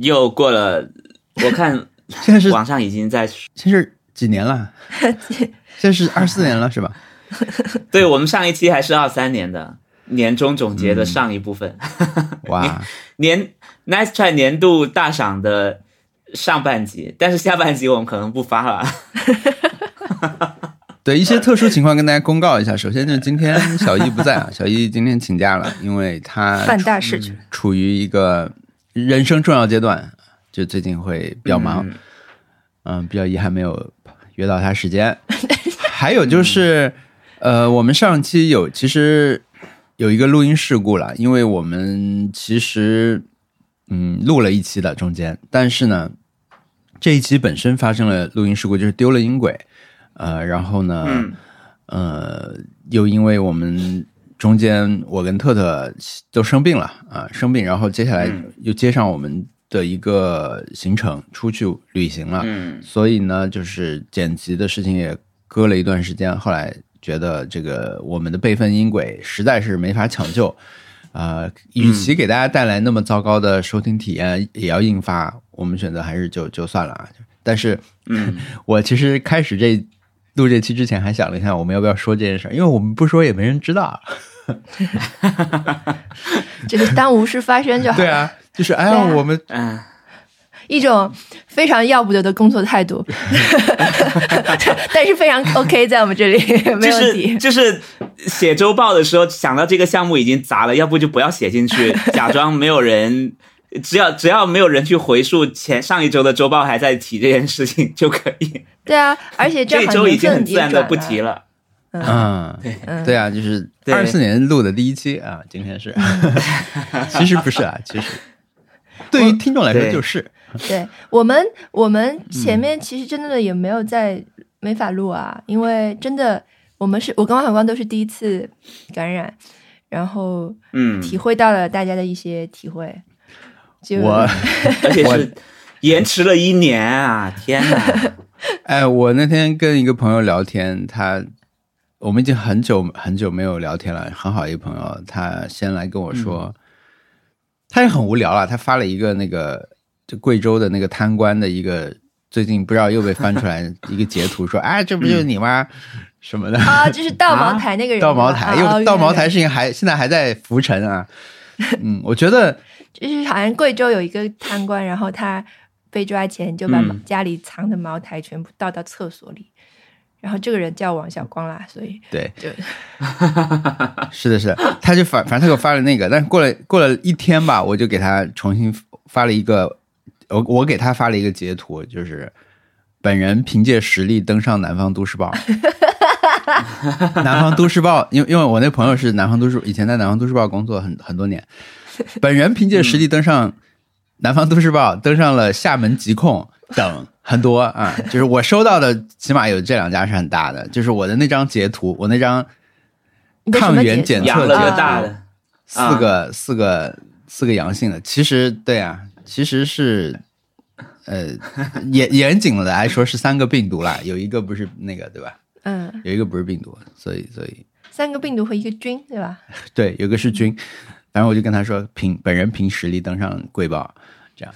又过了，我看 现在是网上已经在，现在是几年了？现在是二四年了是吧？对我们上一期还是二三年的年终总结的上一部分，哇，年 Nice Try 年度大赏的上半集，但是下半集我们可能不发了。对一些特殊情况跟大家公告一下。首先就是今天小易不在啊，小易今天请假了，因为他犯大事情。处于一个人生重要阶段，就最近会比较忙，嗯。嗯，比较遗憾没有约到他时间。还有就是，呃，我们上期有其实有一个录音事故了，因为我们其实嗯录了一期的中间，但是呢，这一期本身发生了录音事故，就是丢了音轨，呃，然后呢，嗯。呃，又因为我们中间我跟特特都生病了啊，生病，然后接下来嗯又接上我们的一个行程，出去旅行了，嗯所以呢，就是剪辑的事情也搁了一段时间。后来觉得这个我们的备份音轨实在是没法抢救，呃，与其给大家带来那么糟糕的收听体验，也要硬发，我们选择还是就就算了啊。但是，嗯，我其实开始这录这期之前还想了一下，我们要不要说这件事儿，因为我们不说也没人知道。就是当无事发生就好。对，啊，就是哎呀，啊我们嗯，一种非常要不得的工作态度，但是非常 OK，在我们这里 没就是问题。就是写周报的时候想到这个项目已经砸了，要不就不要写进去，假装没有人。只要只要没有人去回溯前上一周的周报还在提这件事情就可以，对啊，而且这一正好周已经很自然的不提了。嗯，对，对啊，就是对。二四年录的第一期啊，今天是，其实不是啊，其实。对于听众来说就是，对。我们，我们嗯前面其实真的也没有在没法录啊，因为真的我们是我跟王小光都是第一次感染，然后嗯，体会到了大家的一些体会。就我 而且我是延迟了一年啊！天哪，哎，我那天跟一个朋友聊天，他我们已经很久很久没有聊天了，很好一个朋友，他先来跟我说，他也很无聊了，他发了一个那个就贵州的那个贪官的一个，最近不知道又被翻出来 一个截图，说哎，这不就是你吗？什么的，啊，就是 倒茅台那个人，倒茅台，因为倒茅台，事情还现在还在浮沉啊。嗯，我觉得就是好像贵州有一个贪官，然后他被抓前就把嗯。家里藏的茅台全部倒到厕所里，然后这个人叫王小光啦，所以对，就 是的，是的，他就反反正他给我发了那个，但是过了过了一天吧，我就给他重新发了一个，我我给他发了一个截图，就是本人凭借实力登上《南方都市报》。南方都市报，因为因为我那朋友是南方都市，以前在南方都市报工作很很多年，本人凭借实力登上南方都市报，登上了厦门疾控等很多啊，就是我收到的，起码有这两家是很大的，就是我的那张截图，我那张抗原检测截养了个图大的，四个、四个四个阳性的，其实对啊，其实是呃严严谨的来说是三个病毒啦，有一个不是那个对吧？嗯，有一个不是病毒，所以所以三个病毒和一个菌，对吧？对，有个是菌，然后我就跟他说凭本人凭实力登上贵报，这样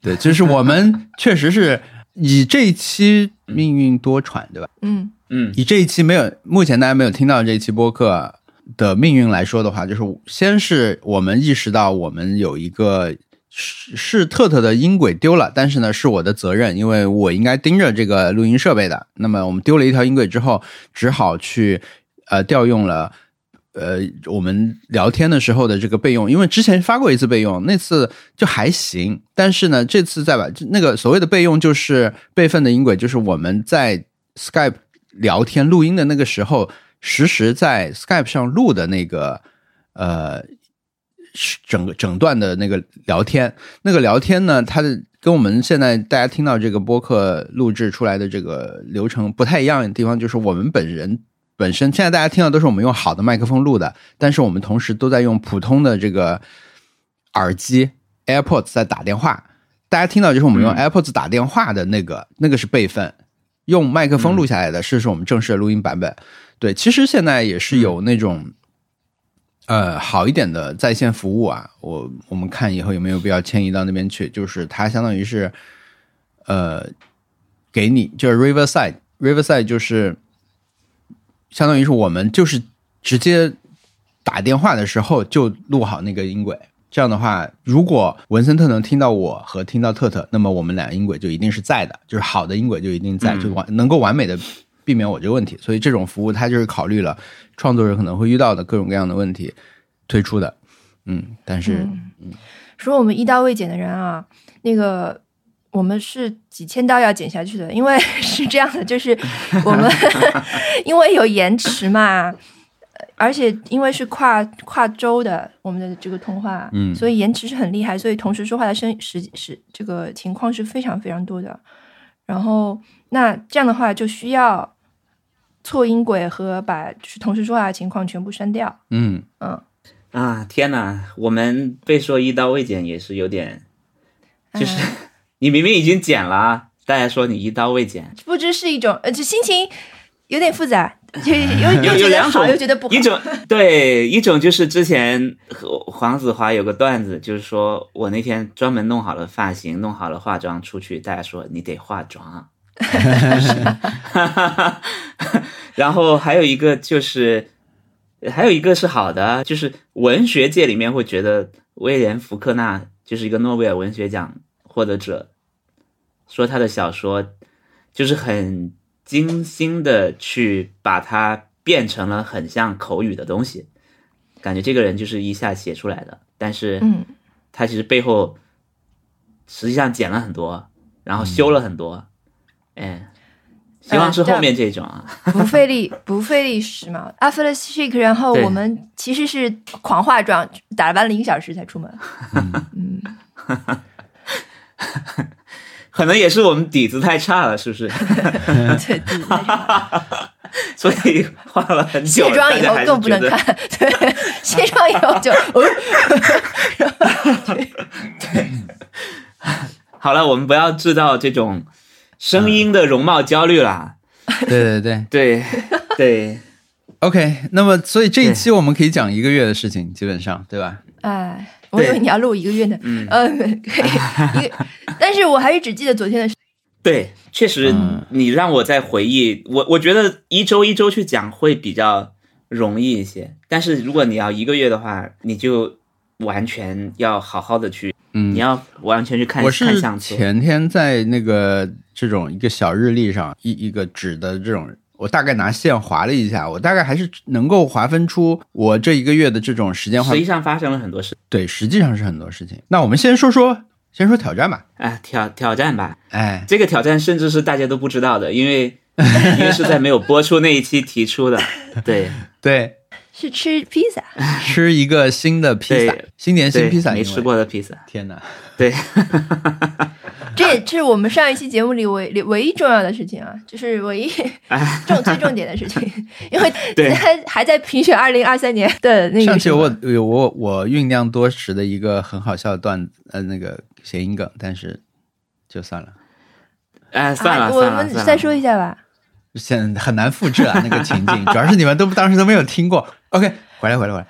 对，就是我们确实是以这一期命运多舛对吧？嗯嗯以这一期没有，目前大家没有听到这一期播客的命运来说的话，就是先是我们意识到我们有一个是是特特的音轨丢了，但是呢是我的责任，因为我应该盯着这个录音设备的。那么我们丢了一条音轨之后，只好去呃调用了。呃，我们聊天的时候的这个备用，因为之前发过一次备用，那次就还行，但是呢，这次再把那个所谓的备用就是备份的音轨，就是我们在 Skype 聊天录音的那个时候，实时在 Skype 上录的那个呃是整个整段的那个聊天，那个聊天呢，它的跟我们现在大家听到这个播客录制出来的这个流程不太一样的地方，就是我们本人本身现在大家听到都是我们用好的麦克风录的，但是我们同时都在用普通的这个耳机 AirPods 在打电话。大家听到就是我们用嗯。AirPods 打电话的那个，那个是备份，用麦克风录下来的是是我们正式的录音版本。对，其实现在也是有那种，呃好一点的在线服务啊，我我们看以后有没有必要迁移到那边去，就是它相当于是呃给你就是 Riverside Riverside 就是相当于是我们就是直接打电话的时候就录好那个音轨。这样的话，如果文森特能听到我和听到特特，那么我们俩音轨就一定是在的，就是好的音轨就一定在，嗯就完能够完美的避免我这个问题。所以这种服务它就是考虑了创作者可能会遇到的各种各样的问题推出的。嗯，但是、嗯说我们一刀未剪的人啊，那个我们是几千刀要剪下去的，因为 是这样的，就是我们 因为有延迟嘛，呃而且因为是跨跨州的我们的这个通话，嗯所以延迟是很厉害，所以同时说话的声时时这个情况是非常非常多的。然后那这样的话就需要错音轨和把就是同时说话的情况全部删掉。嗯，嗯，啊，天哪！我们被说一刀未剪也是有点，就是、哎你明明已经剪了啊，大家说你一刀未剪，不知是一种呃，就心情有点复杂，就 又有又觉得好，又觉得不好。一种对，一种就是之前和黄子华有个段子，就是说我那天专门弄好了发型，弄好了化妆出去，大家说你得化妆。然后还有一个就是，还有一个是好的，就是文学界里面会觉得威廉福克纳就是一个诺贝尔文学奖获得者，说他的小说就是很精心的去把它变成了很像口语的东西，感觉这个人就是一下写出来的，但是嗯，他其实背后实际上剪了很多，然后修了很多，哎，希望是后面这种啊，不费力，不费力时髦。阿弗勒 chic，然后我们其实是狂化妆，打扮了一个小时才出门。嗯，可能也是我们底子太差了，是不是？对。所以花了很久，卸妆以后更不能看，对，卸妆以后就，对好了，我们不要制造这种声音的容貌焦虑啦。对对对 对对，，OK。那么所以这一期我们可以讲一个月的事情，基本上对吧？哎，我以为你要录一个月呢，嗯呃，可以，但是我还是只记得昨天的事。对，确实嗯，你让我再回忆，我我觉得一周一周去讲会比较容易一些。但是如果你要一个月的话，你就完全要好好的去，嗯你，要完全去看我是。前天在那个这种一个小日历上，一一个纸的这种，我大概拿线划了一下，我大概还是能够划分出我这一个月的这种时间划实。际上发生了很多事，对，实际上是很多事情。那我们先说说，先说挑战吧。哎，挑挑战吧。哎，这个挑战甚至是大家都不知道的，因为 因为是在没有播出那一期提出的。对对，是吃披萨，吃一个新的披萨，新年新，披萨，没吃过的披萨。天哪！对，这也是我们上一期节目里唯唯一重要的事情啊，就是唯一重最重点的事情，因为对还还在评选二零二三年的那个上期我有我我酝酿多时的一个很好笑的段子，呃，那个谐音梗，但是就算了，哎，算了啊我们再说一下吧。现在很难复制啊那个情景，主要是你们都当时都没有听过。OK，回来回来回来，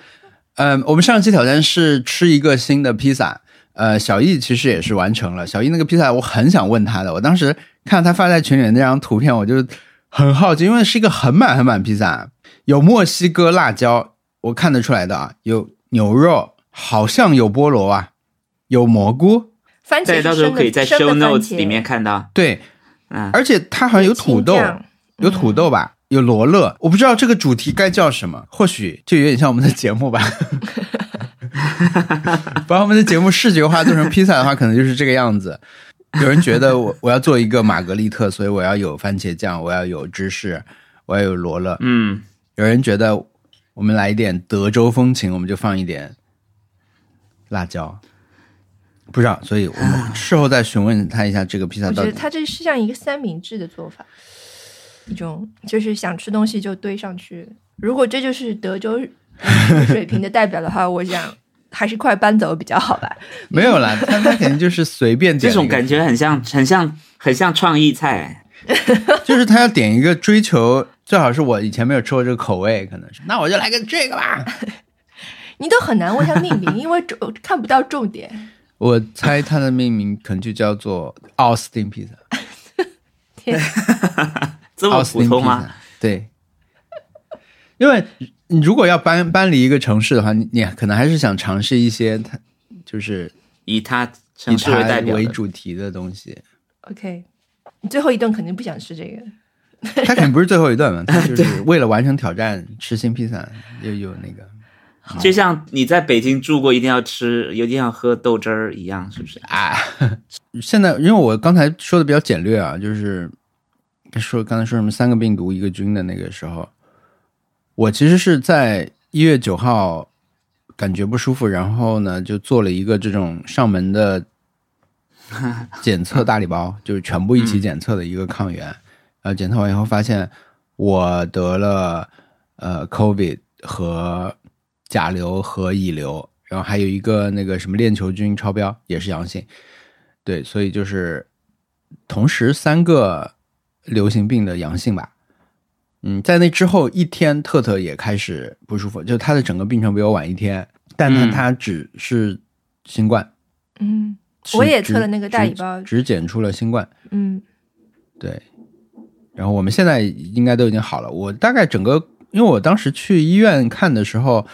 嗯，我们上期挑战是吃一个新的披萨，呃，小易其实也是完成了。小易那个披萨我很想问他的，我当时看到他发在群里的那张图片，我就很好奇，因为是一个很满很满披萨，有墨西哥辣椒，我看得出来的啊，有牛肉，好像有菠萝啊，有蘑菇，对，番茄是到时候可以在 show notes 里面看到。对，嗯，而且它好像有土豆有土豆吧，有罗勒，我不知道这个主题该叫什么，或许就有点像我们的节目吧。把我们的节目视觉化做成披萨的话，可能就是这个样子。有人觉得我我要做一个玛格丽特，所以我要有番茄酱，我要有芝士，我要有罗勒。嗯，有人觉得我们来一点德州风情，我们就放一点辣椒。不知道，所以我们事后再询问他一下这个披萨到底我觉得它这是像一个三明治的做法，一种就是想吃东西就堆上去。如果这就是德州水平的代表的话，我想还是快搬走比较好吧。没有啦，他他肯定就是随便点这种感觉很像，很像，很像创意菜。就是他要点一个追求，最好是我以前没有吃过这个口味，可能是，那我就来个这个吧。你都很难为他命名，因为重看不到重点。我猜他的命名可能就叫做奥斯汀披萨。天，这么普通吗？萨，对。因为你如果要搬搬离一个城市的话，你你可能还是想尝试一些它就是以它以城市为代它为，主题的东西。OK，你最后一顿肯定不想吃这个。它肯定不是最后一顿嘛，它就是为了完成挑战吃新披萨，又有那个就像你在北京住过，一定要吃，一定要喝豆汁儿一样，是不是？啊。现在因为我刚才说的比较简略啊，就是说刚才说什么三个病毒一个菌的那个时候，我其实是在一月九号感觉不舒服，然后呢就做了一个这种上门的 检测大礼包，就是全部一起检测的一个抗原。然后检测完以后发现我得了呃 COVID 和甲流和乙流，然后还有一个那个什么链球菌超标也是阳性。对，所以就是同时三个流行病的阳性吧。嗯，在那之后一天，特特也开始不舒服，就他的整个病程比我晚一天，但他嗯他只是新冠，嗯，我也测了那个大礼只包只检出了新冠。嗯对，然后我们现在应该都已经好了。我大概整个，因为我当时去医院看的时候，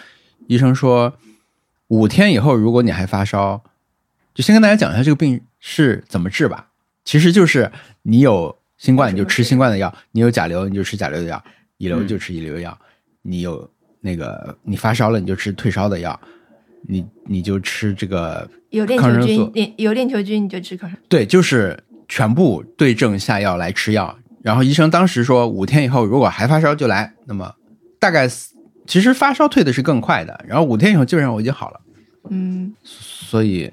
医生说五天以后如果你还发烧，就先跟大家讲一下这个病是怎么治吧。其实就是你有新冠你就吃新冠的药，你有甲流你就吃甲流的药，乙流就吃乙流的药，你有那个你发烧了你就吃退烧的药，你你就吃这个有链球菌，链有链球菌你就吃抗生素。对，就是全部对症下药来吃药。然后医生当时说，五天以后如果还发烧就来。那么大概其实发烧退的是更快的，然后五天以后基本上我已经好了。嗯所以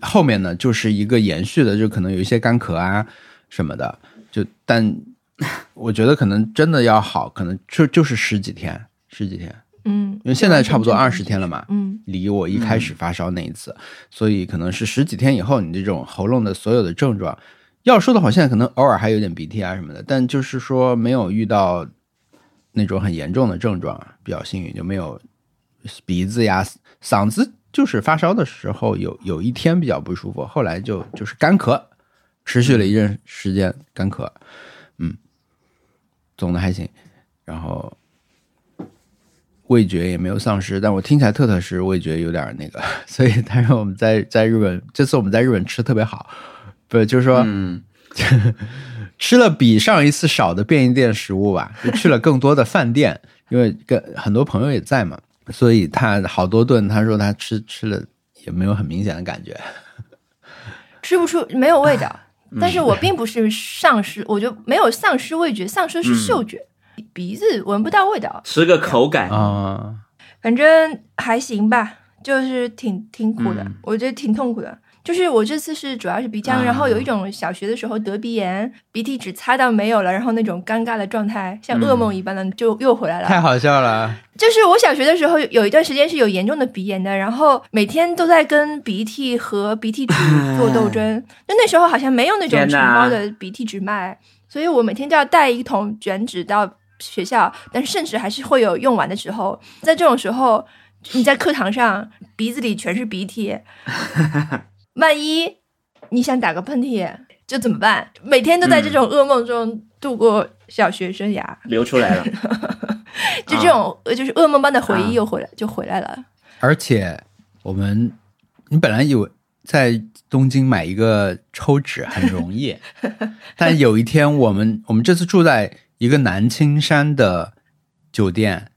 后面呢就是一个延续的，就可能有一些干咳啊什么的，就但我觉得可能真的要好，可能就就是十几天，十几天，嗯，因为现在差不多二十天了嘛。嗯离我一开始发烧那一次，所以可能是十几天以后，你这种喉咙的所有的症状，要说的话，现在可能偶尔还有点鼻涕啊什么的，但就是说没有遇到那种很严重的症状，比较幸运，就没有鼻子呀、嗓子，就是发烧的时候有有一天比较不舒服，后来就就是干咳，持续了一阵时间干咳，嗯，总的还行，然后味觉也没有丧失，但我听起来特特是味觉有点那个，所以但是我们在在日本这次我们在日本吃特别好，不是就是说、嗯，吃了比上一次少的便利店食物吧，就去了更多的饭店，因为跟很多朋友也在嘛，所以他好多顿他说他吃吃了也没有很明显的感觉，吃不出没有味道，嗯但是我并不是丧失，我就没有丧失味觉，丧失是嗅觉，鼻子闻不到味道，吃个口感，啊、反正还行吧，就是挺挺苦的，嗯。我觉得挺痛苦的。就是我这次是主要是鼻腔，啊然后有一种小学的时候得鼻炎，鼻涕只擦到没有了，然后那种尴尬的状态，像噩梦一般的就又回来了。太好笑了，就是我小学的时候有一段时间是有严重的鼻炎的，然后每天都在跟鼻涕和鼻涕纸 做斗争。就那时候好像没有那种承天哪包的鼻涕纸卖，所以我每天都要带一桶卷纸到学校，但是甚至还是会有用完的时候。在这种时候，你在课堂上鼻子里全是鼻涕，万一你想打个喷嚏，就怎么办？每天都在这种噩梦中度过小学生涯。流出来了。就这种、呃就是噩梦般的回啊忆又回来、就回来了。而且我们你本来以为在东京买一个抽纸很容易，但有一天我们我们这次住在一个南青山的酒店，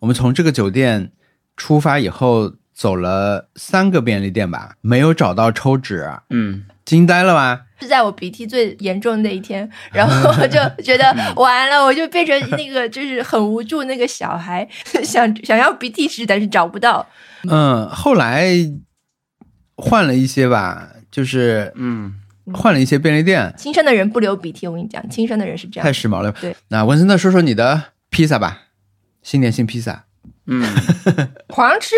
我们从这个酒店出发以后走了三个便利店吧，没有找到抽纸，嗯，惊呆了吧？是在我鼻涕最严重的那一天，然后我 就觉得完了，我就变成那个就是很无助那个小孩，想想要鼻涕纸，但是找不到。嗯，后来换了一些吧，就是嗯，换了一些便利店，亲生的人不流鼻涕，我跟你讲，亲生的人是这样。太时髦了。对，那文森特说说你的披萨吧，新年新披萨。嗯，狂吃，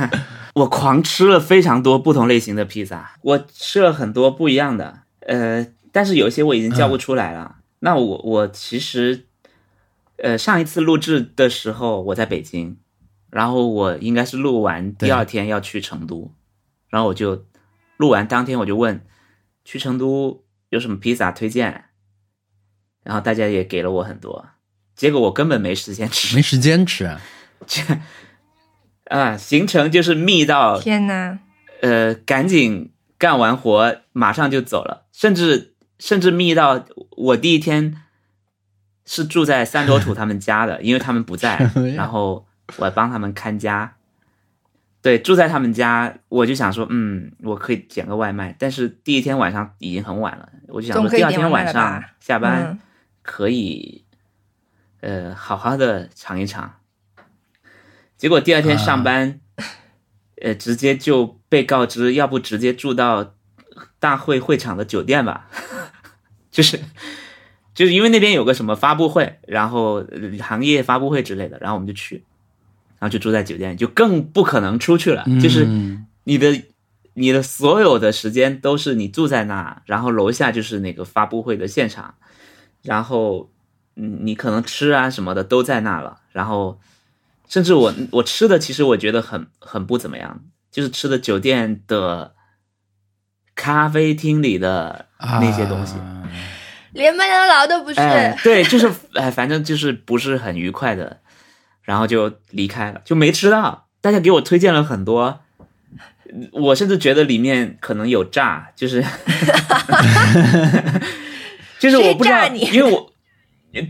我狂吃了非常多不同类型的披萨，我吃了很多不一样的，呃，但是有一些我已经叫不出来了。那我我其实，呃，上一次录制的时候我在北京，然后我应该是录完第二天要去成都，然后我就录完当天我就问去成都有什么披萨推荐，然后大家也给了我很多，结果我根本没时间吃，没时间吃 啊行程就是密到天呐！呃赶紧干完活马上就走了，甚至甚至密到我第一天是住在三多土他们家的，因为他们不在然后我帮他们看家。对，住在他们家，我就想说，嗯，我可以点个外卖，但是第一天晚上已经很晚了，我就想说第二天晚上下班嗯可以，呃，好好的尝一尝。结果第二天上班，呃，直接就被告知，要不直接住到大会会场的酒店吧，就是就是因为那边有个什么发布会，然后呃行业发布会之类的，然后我们就去，然后就住在酒店，就更不可能出去了，就是嗯你的你的所有的时间都是你住在那，然后楼下就是那个发布会的现场，然后嗯，你可能吃啊什么的都在那了，然后甚至我我吃的其实我觉得很很不怎么样，就是吃的酒店的咖啡厅里的那些东西，啊连麦当劳都不是。哎，对，就是哎，反正就是不是很愉快的，然后就离开了，就没吃到。大家给我推荐了很多，我甚至觉得里面可能有诈，就是 就是我不知道，因为我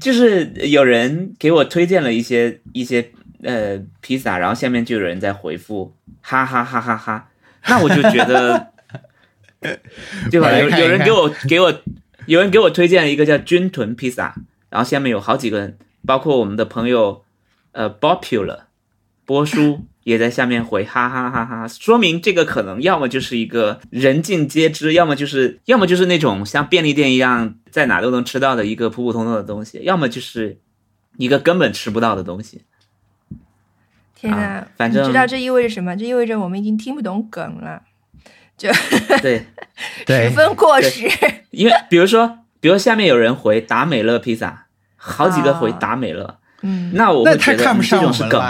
就是有人给我推荐了一些一些呃披萨，然后下面就有人在回复哈哈哈哈哈，那我就觉得。对吧？有有人给我给我有人给我推荐了一个叫军屯披萨，然后下面有好几个人，包括我们的朋友呃 Popular 波叔也在下面回哈哈哈哈，说明这个可能要么就是一个人尽皆知，要么就是要么就是那种像便利店一样在哪都能吃到的一个普普通通的东西，要么就是一个根本吃不到的东西。天哪啊！反正你知道这意味着什么？这意味着我们已经听不懂梗了，就，对十分过时。因为比如说，比如下面有人回达美乐披萨，好几个回啊达美乐，嗯，那我那太会觉得嗯看不上这种是梗。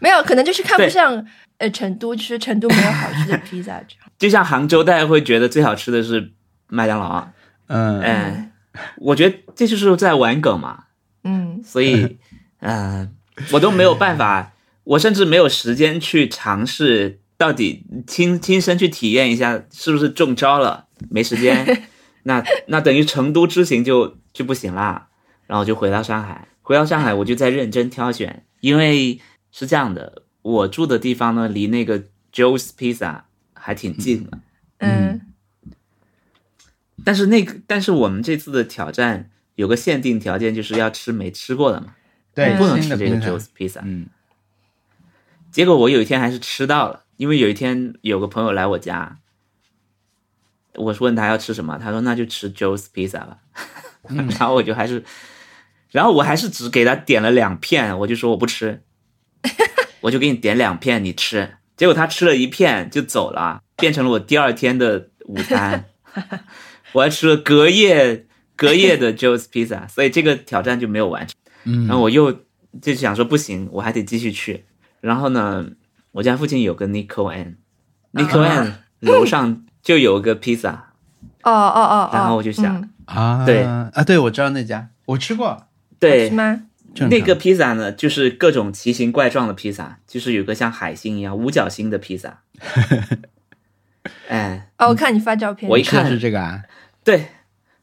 没有，可能就是看不上呃成都，就是成都没有好吃的披萨这样。就像杭州，大家会觉得最好吃的是麦当劳，嗯，哎，我觉得这就是在玩梗嘛，嗯，所以，呃，我都没有办法，我甚至没有时间去尝试到底亲亲身去体验一下是不是中招了，没时间，那那等于成都之行就就不行啦，然后就回到上海，回到上海我就在认真挑选，因为是这样的，我住的地方呢离那个 Joe's Pizza 还挺近的。嗯。但是那个，但是我们这次的挑战有个限定条件，就是要吃没吃过的嘛，对，不能吃这个的披萨 Joe's Pizza。嗯结果我有一天还是吃到了，因为有一天有个朋友来我家，我是问他要吃什么，他说那就吃 Joe's Pizza 吧，然后我就还是，然后我还是只给他点了两片，我就说我不吃，我就给你点两片你吃，结果他吃了一片就走了，变成了我第二天的午餐，我还吃了隔夜隔夜的 Joe's Pizza，所以这个挑战就没有完成。嗯，然后我又就想说不行，我还得继续去。然后呢，我家附近有个 Nico N，Nico 啊。N 楼上就有个披萨，哦哦哦哦，然后我就想嗯。啊，对。啊，对，我知道那家，我吃过，对。是，吗？那个披萨呢，就是各种奇形怪状的披萨，就是有个像海星一样五角星的披萨。哎，哦，我看你发照片，我一看是这个啊，对，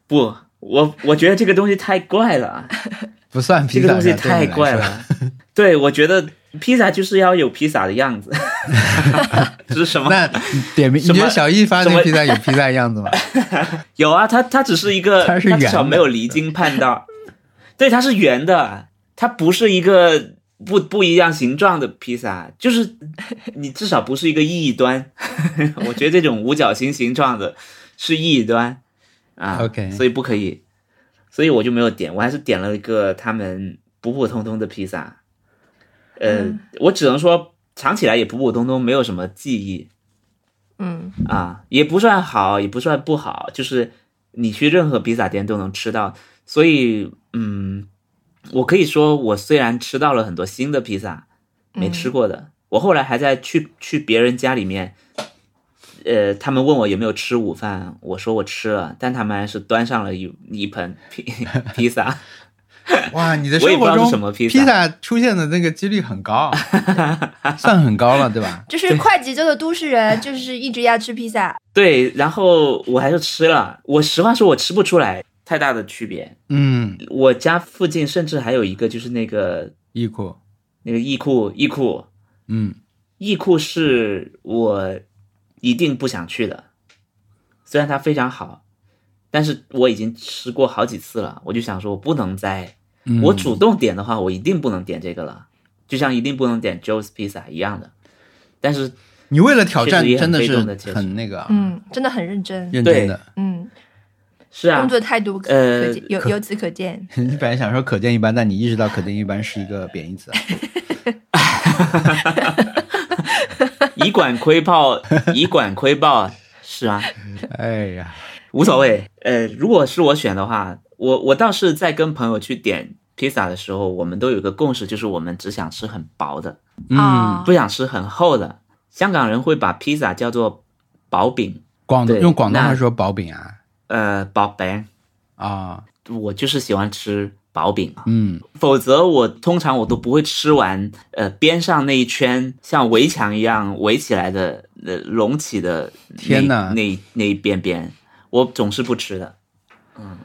不，我我觉得这个东西太怪了，不算披萨这，个东西太。怪了。对，我觉得披萨就是要有披萨的样子，这是什么？那点名，你觉得小易发那披萨有披萨样子吗？有啊，它它只是一个，它是圆的至少没有离经叛道。对，它是圆的，它不是一个不不一样形状的披萨，就是你至少不是一个异端。我觉得这种五角星形状的是异端啊 OK 所以不可以，所以我就没有点，我还是点了一个他们普普通通的披萨。呃，嗯我只能说尝起来也普普通通，没有什么记忆。嗯啊，也不算好，也不算不好，就是你去任何披萨店都能吃到。所以，嗯，我可以说，我虽然吃到了很多新的披萨，没吃过的，我后来还在去去别人家里面，呃，他们问我有没有吃午饭，我说我吃了，但他们还是端上了一一盆披披萨。哇，你的生活中什么披萨披萨出现的那个几率很高，算很高了，对吧？就是快节奏的都市人，就是一直要吃披萨。对，然后我还是吃了。我实话说，我吃不出来太大的区别。嗯，我家附近甚至还有一个，就是那个易库，那个易库，易库，嗯，易库是我一定不想去的。虽然它非常好，但是我已经吃过好几次了，我就想说，我不能再，嗯我主动点的话，我一定不能点这个了，就像一定不能点 Joe's Pizza 一样的。但是你为了挑战真的是很那个啊，嗯，真的很认真。认真的。嗯，是啊工，作态度可呃可见由由此可见。你本来想说可见一斑，但你意识到可见一斑是一个贬义词啊。以管窥豹，以管窥豹，是啊，哎呀，无所谓。呃，如果是我选的话，我我倒是在跟朋友去点披萨的时候，我们都有一个共识，就是我们只想吃很薄的，嗯。啊，不想吃很厚的。香港人会把披萨叫做薄饼，对广用广东话说薄饼啊？呃，薄饼。啊，我就是喜欢吃薄饼啊，嗯。否则我通常我都不会吃完呃边上那一圈像围墙一样围起来的呃隆起的天哪。那那一边边，我总是不吃的。嗯。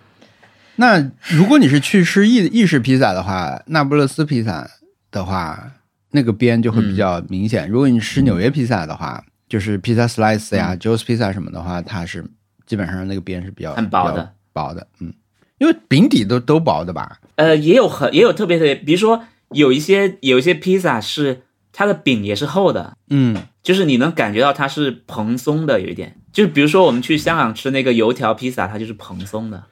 那如果你是去吃意意式披萨的话，那不勒斯披萨的话，那个边就会比较明显。如果你吃纽约披萨的话，就是披萨 slice 呀、Joe's Pizza 什么的话，它是基本上那个边是比较很薄的，薄的，嗯，因为饼底都都薄的吧？呃，也有很也有特别特别，比如说有一些有一些披萨是它的饼也是厚的，嗯。就是你能感觉到它是蓬松的，有一点。就比如说我们去香港吃那个油条披萨，它就是蓬松的。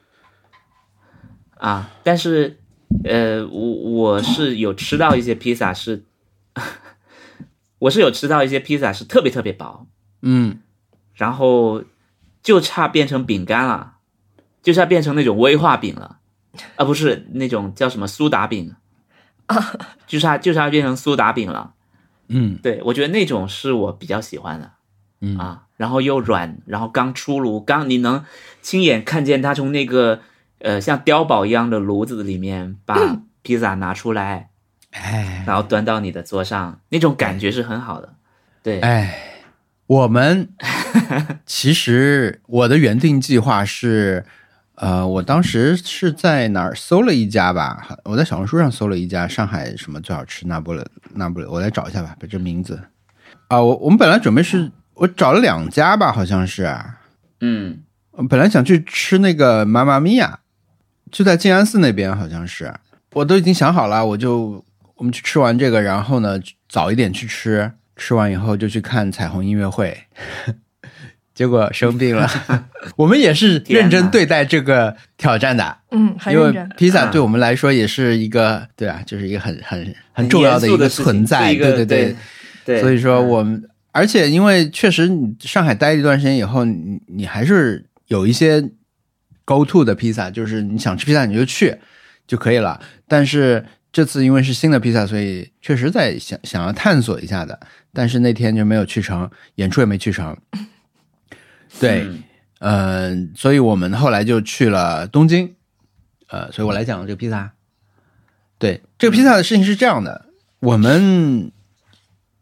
啊，但是呃，我我是有吃到一些披萨是，我是有吃到一些披萨是特别特别薄，嗯，然后就差变成饼干了，就差变成那种威化饼了，啊，不是那种叫什么苏打饼，就差就差变成苏打饼了。嗯。对，我觉得那种是我比较喜欢的。嗯。啊，然后又软，然后刚出炉，刚你能亲眼看见他从那个呃像碉堡一样的炉子里面把披萨拿出来，哎。然后端到你的桌上，那种感觉是很好的。对，哎，我们 其实我的原定计划是，呃，我当时是在哪儿搜了一家吧，我在小红书上搜了一家上海什么最好吃那不勒那不勒，我来找一下吧，把这名字。啊，我我们本来准备是我找了两家吧，好像是，嗯，我本来想去吃那个妈妈咪呀，就在静安寺那边，好像是，我都已经想好了，我就我们去吃完这个，然后呢早一点去吃，吃完以后就去看彩虹音乐会，结果生病了。我们也是认真对待这个挑战的，嗯，很因为认真。披萨对我们来说也是一个，对啊，就是一个很很很重要的一个存在，对。对。对，所以说嗯。我们，而且因为确实你上海待一段时间以后，你你还是有一些 go to 的披萨，就是你想吃披萨你就去就可以了。但是这次因为是新的披萨，所以确实在想想要探索一下的。但是那天就没有去成，演出也没去成。对，嗯嗯、所以我们后来就去了东京。呃，所以我来讲这个披萨。对，这个披萨的事情是这样的，我们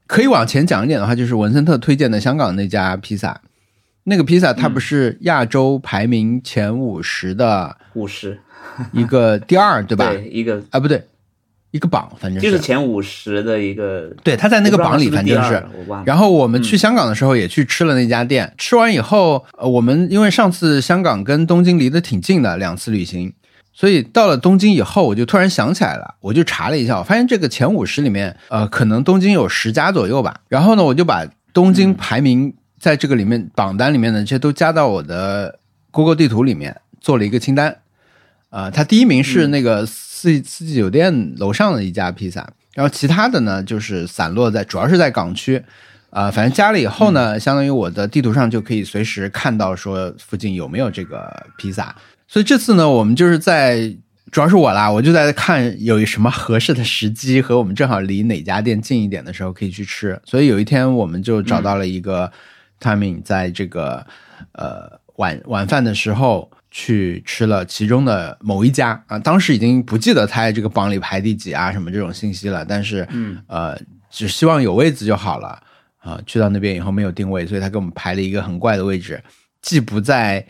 可以往前讲一点的话，就是文森特推荐的香港那家披萨。那个披萨它不是亚洲排名前五十的五十一个第二，对吧？对一个啊，不对，一个榜，反正就是前五十的一个，对，他在那个榜里，反正是。然后我们去香港的时候也去吃了那家店，吃完以后，呃，我们因为上次香港跟东京离得挺近的，两次旅行，所以到了东京以后，我就突然想起来了，我就查了一下，我发现这个前五十里面，呃，可能东京有十家左右吧。然后呢，我就把东京排名在这个里面榜单里面的这些都加到我的 Google 地图里面，做了一个清单。呃，它第一名是那个四四季酒店楼上的一家披萨，然后其他的呢就是散落在，主要是在港区。呃，反正加了以后呢，相当于我的地图上就可以随时看到说附近有没有这个披萨。所以这次呢，我们就是在主要是我啦，我就在看有什么合适的时机和我们正好离哪家店近一点的时候可以去吃。所以有一天我们就找到了一个 timing，在这个、呃晚晚饭的时候去吃了其中的某一家啊，当时已经不记得他在这个榜里排第几啊什么这种信息了，但是嗯呃只希望有位子就好了啊。去到那边以后没有定位，所以他给我们排了一个很怪的位置，既不在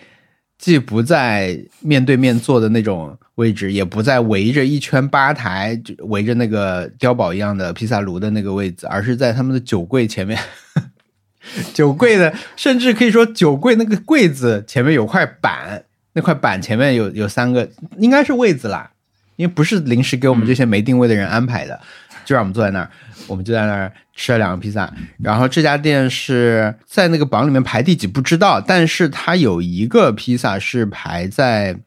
既不在面对面坐的那种位置，也不在围着一圈吧台，就围着那个碉堡一样的披萨炉的那个位置，而是在他们的酒柜前面。酒柜的，甚至可以说酒柜那个柜子前面有块板，那块板前面有有三个，应该是位子啦，因为不是临时给我们这些没定位的人安排的，就让我们坐在那儿，我们就在那儿吃了两个披萨。然后这家店是在那个榜里面排第几不知道，但是它有一个披萨是排在，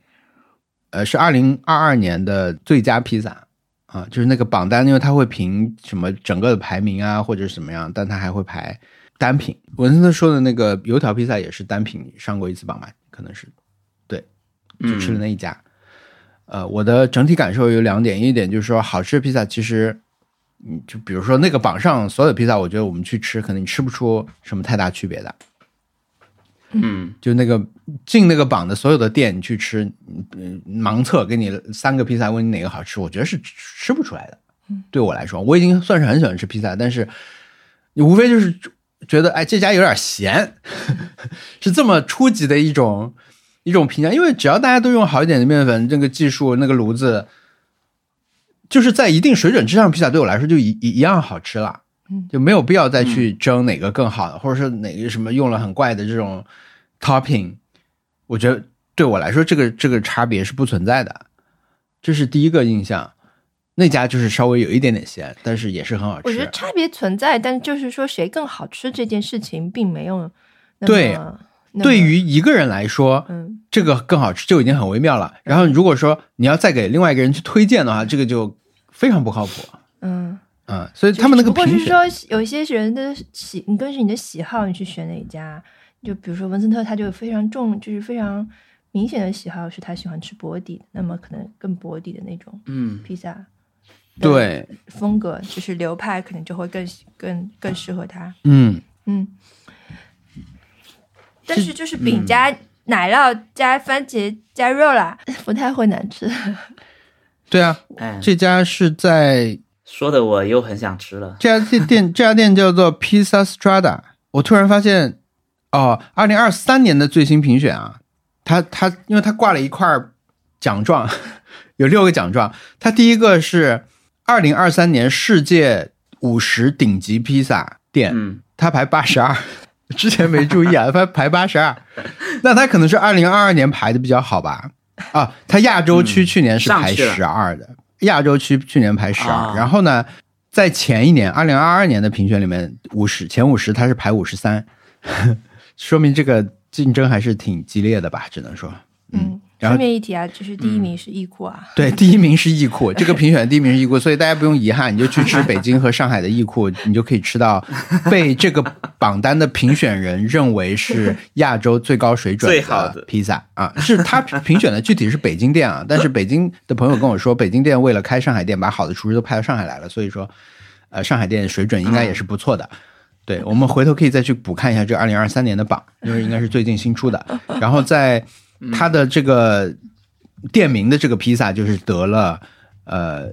呃，是二零二二年的最佳披萨啊，就是那个榜单，因为它会评什么整个的排名啊，或者是怎么样，但它还会排单品。文森特说的那个油条披萨也是单品上过一次榜吧，可能是，对，就吃了那一家。呃，我的整体感受有两点，一点就是说，好吃的披萨其实，嗯，就比如说那个榜上所有披萨，我觉得我们去吃，可能你吃不出什么太大区别的。嗯就那个进那个榜的所有的店，你去吃，嗯，盲测给你三个披萨，问你哪个好吃，我觉得是吃不出来的。对我来说，我已经算是很喜欢吃披萨，但是你无非就是觉得，哎，这家有点咸，是这么初级的一种一种评价。因为只要大家都用好一点的面粉，这个技术，那个炉子，就是在一定水准之上，披萨对我来说就一一一样好吃了。嗯就没有必要再去争哪个更好的，或者是哪个什么用了很怪的这种 topping。我觉得对我来说，这个这个差别是不存在的。这是第一个印象。那家就是稍微有一点点咸，但是也是很好吃。我觉得差别存在，但就是说谁更好吃这件事情并没有对那对于一个人来说，嗯这个更好吃就已经很微妙了。然后如果说你要再给另外一个人去推荐的话，这个就非常不靠谱。嗯，嗯，所以他们那个只不过是，说有一些人的喜，你根据你的喜好，你去选哪家。就比如说文森特，他就非常重，就是非常明显的喜好是他喜欢吃薄底，那么可能更薄底的那种嗯披萨。对，风格就是流派，可能就会更更更适合他。嗯，嗯，但是就是饼加奶酪加番茄加肉啦，不太会难吃。对啊，哎，这家是在说的我又很想吃了。这家店店 这家店叫做 Pizza Strada。我突然发现，哦，二零二三年的最新评选啊，它它因为它挂了一块奖状，有六个奖状。它第一个是二零二三年世界五十顶级披萨店，嗯它排八十二，之前没注意啊，它排八十二，那它可能是二零二二年排的比较好吧？啊，它亚洲区嗯去年是排十二的，亚洲区去年排十二、啊。然后呢，在前一年二零二二年的评选里面，五十前五十它是排五十三，说明这个竞争还是挺激烈的吧？只能说，嗯，顺便一提啊，就是第一名是易库啊。对，第一名是易库，这个评选的第一名是易库，所以大家不用遗憾，你就去吃北京和上海的易库，你就可以吃到被这个榜单的评选人认为是亚洲最高水准 最好的披萨啊，是他评选的具体是北京店啊，但是北京的朋友跟我说，北京店为了开上海店，把好的厨师都派到上海来了，所以说，呃，上海店水准应该也是不错的。对，我们回头可以再去补看一下这个二零二三年的榜，因为应该是最近新出的。然后在它的这个店名的这个披萨，就是得了呃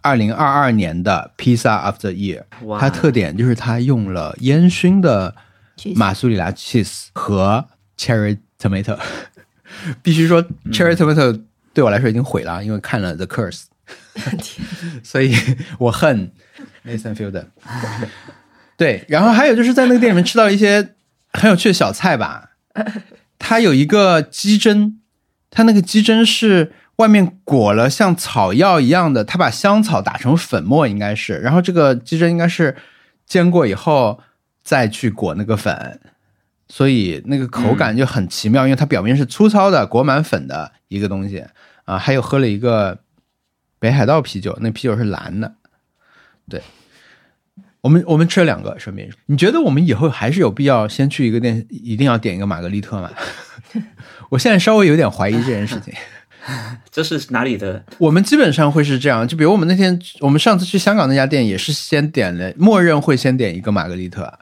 二零二二年的 Pizza of the Year。哇，它特点就是它用了烟熏的马苏里拉 cheese 和 cherry tomato。必须说 cherry tomato 对我来说已经毁了，因为看了 The Curse，所以我恨 Nathan Fielder。对，然后还有就是在那个店里面吃到一些很有趣的小菜吧。它有一个鸡胗，它那个鸡胗是外面裹了像草药一样的，它把香草打成粉末，应该是，然后这个鸡胗应该是煎过以后再去裹那个粉，所以那个口感就很奇妙，因为它表面是粗糙的裹满粉的一个东西啊。还有喝了一个北海道啤酒，那啤酒是蓝的，对。我们我们吃了两个，顺便，你觉得我们以后还是有必要先去一个店，一定要点一个玛格丽特吗？我现在稍微有点怀疑这件事情。这是哪里的？我们基本上会是这样，就比如我们那天，我们上次去香港那家店也是先点了，默认会先点一个玛格丽特。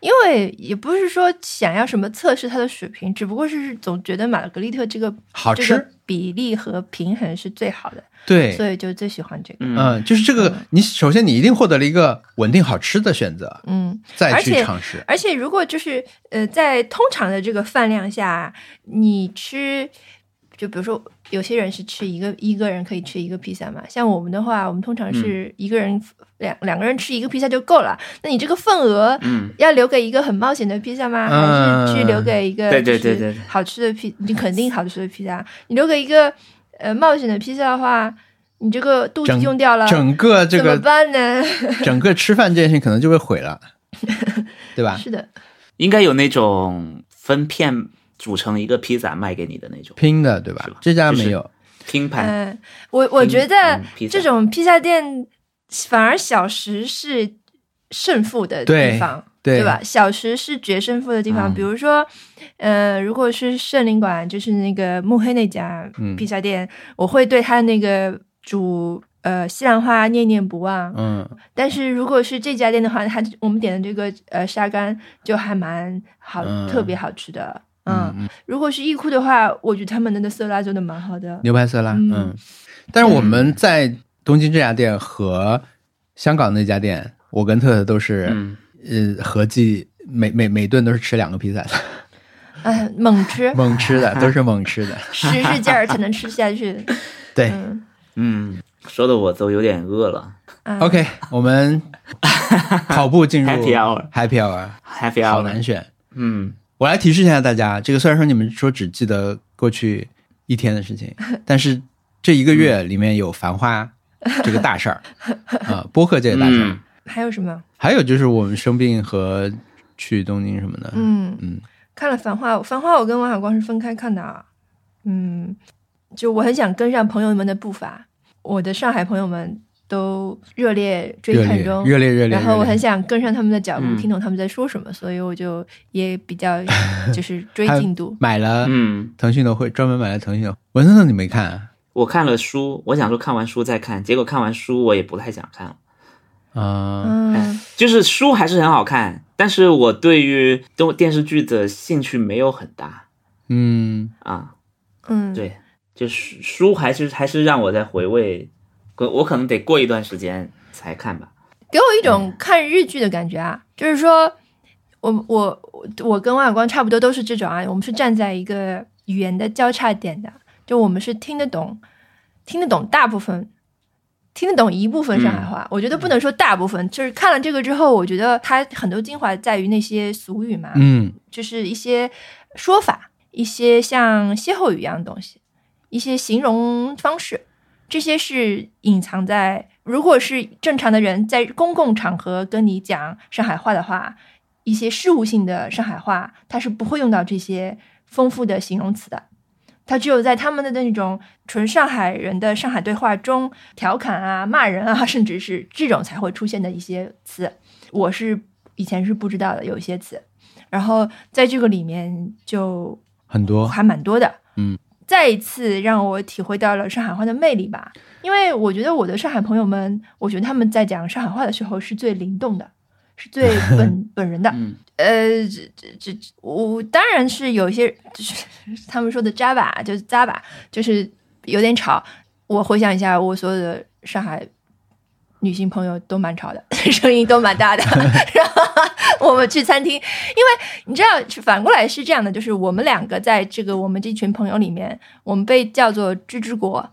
因为也不是说想要什么测试它的水平，只不过是总觉得玛格丽特这个好吃这个比例和平衡是最好的，对，所以就最喜欢这个。嗯嗯，就是这个，你首先你一定获得了一个稳定好吃的选择，嗯，再去而且尝试。而且如果就是呃，在通常的这个饭量下，你吃，就比如说有些人是吃一个一个人可以吃一个披萨嘛，像我们的话，我们通常是一个人、两两个人吃一个披萨就够了。那你这个份额，嗯，要留给一个很冒险的披萨吗？嗯还是去留给一个对对对对对好吃的披，你肯定好吃的披萨。你留给一个呃冒险的披萨的话，你这个肚子用掉了，整个这个怎么办呢？整个吃饭这件事情可能就会毁了，对吧？是的，应该有那种分片组成一个披萨卖给你的那种拼的，对吧吧？这家就是没有，拼盘。嗯，我我觉得嗯披萨这种披萨店反而小食是胜负的地方，对吧？小食是决胜负的地方。嗯比如说，呃，如果是圣灵馆，就是那个慕黑那家嗯披萨店，我会对他那个煮呃西兰花念念不忘。嗯，但是如果是这家店的话，他我们点的这个呃沙干就还蛮好，嗯特别好吃的。嗯嗯，如果是易库的话，我觉得他们的那色拉做的蛮好的。牛排色拉，嗯嗯。但是我们在东京这家店和香港那家店，我跟特特都是，嗯，呃，合计每每每顿都是吃两个披萨的，哎，猛吃，猛吃的，都是猛吃的。使使劲儿才能吃下去。对嗯嗯，说的我都有点饿了。啊，OK，我们跑步进入 Happy hour Happy Hour，Happy 好 hour，好难选。嗯，我来提示一下大家，这个虽然说你们说只记得过去一天的事情，但是这一个月里面有《繁花》这个大事儿啊，播客这个大事儿，嗯还有什么？还有就是我们生病和去东京什么的。嗯嗯看了《繁花》，《繁花》我跟王小光是分开看的啊。嗯，就我很想跟上朋友们的步伐，我的上海朋友们都热烈追热烈看中，热烈热烈，然后我很想跟上他们的脚步，嗯听懂他们在说什么，所以我就也比较 就是追进度。买了嗯，腾讯的会，专门买了腾讯的。文森特你没看啊？我看了书，我想说看完书再看，结果看完书我也不太想看了。啊、嗯就是书还是很好看，但是我对于电电视剧的兴趣没有很大嗯，啊。嗯，对，就是书还是还是让我在回味，我我可能得过一段时间才看吧。给我一种看日剧的感觉啊，就是说，我我我我跟王小光差不多都是这种啊，我们是站在一个语言的交叉点的，就我们是听得懂，听得懂大部分，听得懂一部分上海话。我觉得不能说大部分，就是看了这个之后，我觉得它很多精华在于那些俗语嘛，嗯就是一些说法，一些像歇后语一样的东西，一些形容方式，这些是隐藏在。如果是正常的人在公共场合跟你讲上海话的话，一些事务性的上海话，他是不会用到这些丰富的形容词的。他只有在他们的那种纯上海人的上海对话中，调侃啊、骂人啊，甚至是这种才会出现的一些词，我是以前是不知道的，有一些词。然后在这个里面就很多，还蛮多的，嗯，再一次让我体会到了上海话的魅力吧。因为我觉得我的上海朋友们，我觉得他们在讲上海话的时候是最灵动的，是最本 本人的。嗯呃，这这这，我当然是有一些，就 是他们说的渣吧，就是渣吧，就是有点吵。我回想一下，我所有的上海女性朋友都蛮吵的，声音都蛮大的。然后我们去餐厅，因为你知道，反过来是这样的，就是我们两个在这个我们这群朋友里面，我们被叫做“吱吱国”，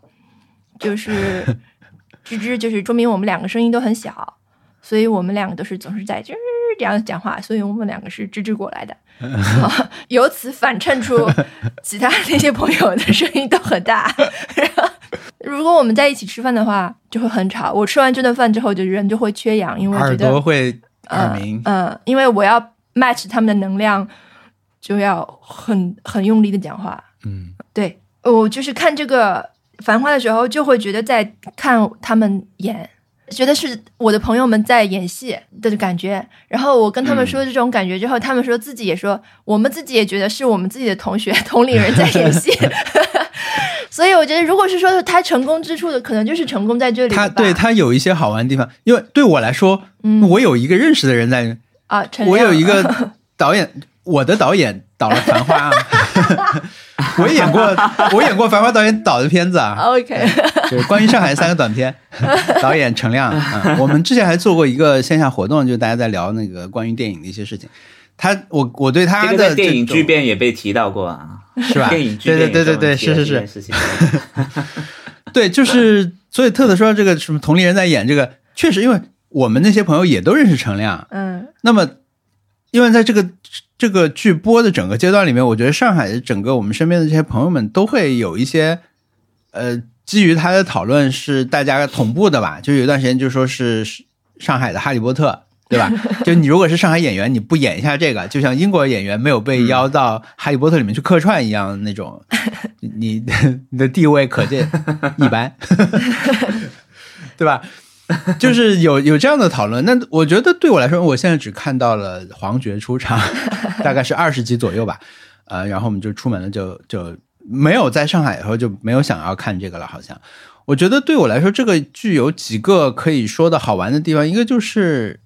就是吱吱，就是说明我们两个声音都很小，所以我们两个都是总是在吱这样讲话，所以我们两个是吱吱国来的。啊 由此反衬出其他那些朋友的声音都很大。然 后如果我们在一起吃饭的话，就会很吵。我吃完这顿饭之后，就人就会缺氧，因为觉耳得朵会耳嗯鸣。嗯，因为我要 match 他们的能量，就要很很用力的讲话。嗯对我就是看这个《繁花》的时候，就会觉得在看他们演，觉得是我的朋友们在演戏的感觉。然后我跟他们说这种感觉之后，他们说自己也说，我们自己也觉得是我们自己的同学、同龄人在演戏。所以我觉得，如果是说他成功之处的，可能就是成功在这里。他对他有一些好玩的地方，因为对我来说，嗯我有一个认识的人在，啊，我有一个导演，我的导演导了《繁花》啊，我演过，我演过《繁花》导演导的片子啊，OK，就是关于上海三个短片，导演陈亮。嗯，我们之前还做过一个线下活动，就大家在聊那个关于电影的一些事情。他，我我对他这的个电影巨变也被提到过啊，是吧？电影巨对变对对对对，对是是是。对，就是所以特特说这个什么同龄人在演这个，确实因为我们那些朋友也都认识陈亮，嗯那么，因为在这个这个剧播的整个阶段里面，我觉得上海的整个我们身边的这些朋友们都会有一些，呃，基于他的讨论是大家同步的吧？就有一段时间就说是上海的哈利波特。对吧？就你如果是上海演员，你不演一下这个，就像英国演员没有被邀到《哈利波特》里面去客串一样，那种，你你的地位可见 一般，对吧？就是有有这样的讨论。那我觉得对我来说，我现在只看到了黄觉出场，大概是二十集左右吧。呃，然后我们就出门了就，就没有在上海以后就没有想要看这个了。好像我觉得对我来说，这个剧有几个可以说的好玩的地方，一个就是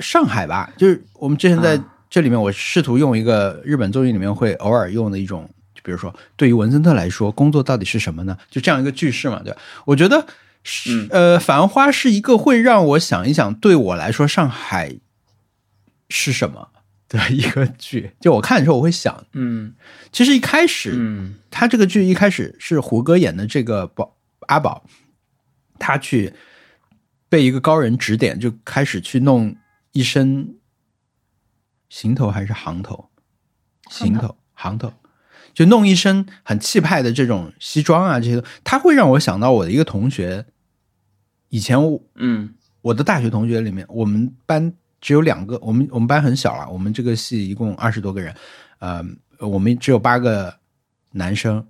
上海吧，就是我们之前在这里面，我试图用一个日本综艺里面会偶尔用的一种，就比如说对于文森特来说，工作到底是什么呢？就这样一个句式嘛，对吧？我觉得是呃，《繁花》是一个会让我想一想，对我来说上海是什么？的一个剧。就我看的时候，我会想，嗯。其实一开始，嗯。他这个剧一开始是胡歌演的这个宝阿宝，他去被一个高人指点，就开始去弄一身行头还是行头，行头。行头，就弄一身很气派的这种西装啊，这些，他会让我想到我的一个同学，以前我嗯。我的大学同学里面，我们班只有两个，我们我们班很小了，我们这个系一共二十多个人，呃，我们只有八个男生，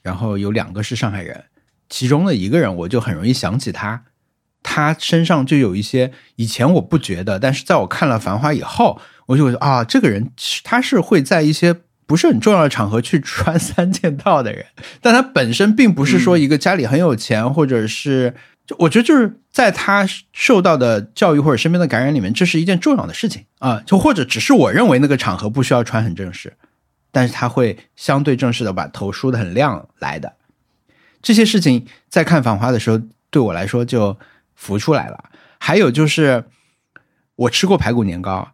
然后有两个是上海人，其中的一个人我就很容易想起他，他身上就有一些以前我不觉得，但是在我看了《繁花》以后，我就觉得啊，这个人他是会在一些不是很重要的场合去穿三件套的人，但他本身并不是说一个家里很有钱，或者是就我觉得就是在他受到的教育或者身边的感染里面，这是一件重要的事情啊，就或者只是我认为那个场合不需要穿很正式，但是他会相对正式的把头梳的很亮来的。这些事情在看《繁花》的时候，对我来说就浮出来了。还有就是，我吃过排骨年糕，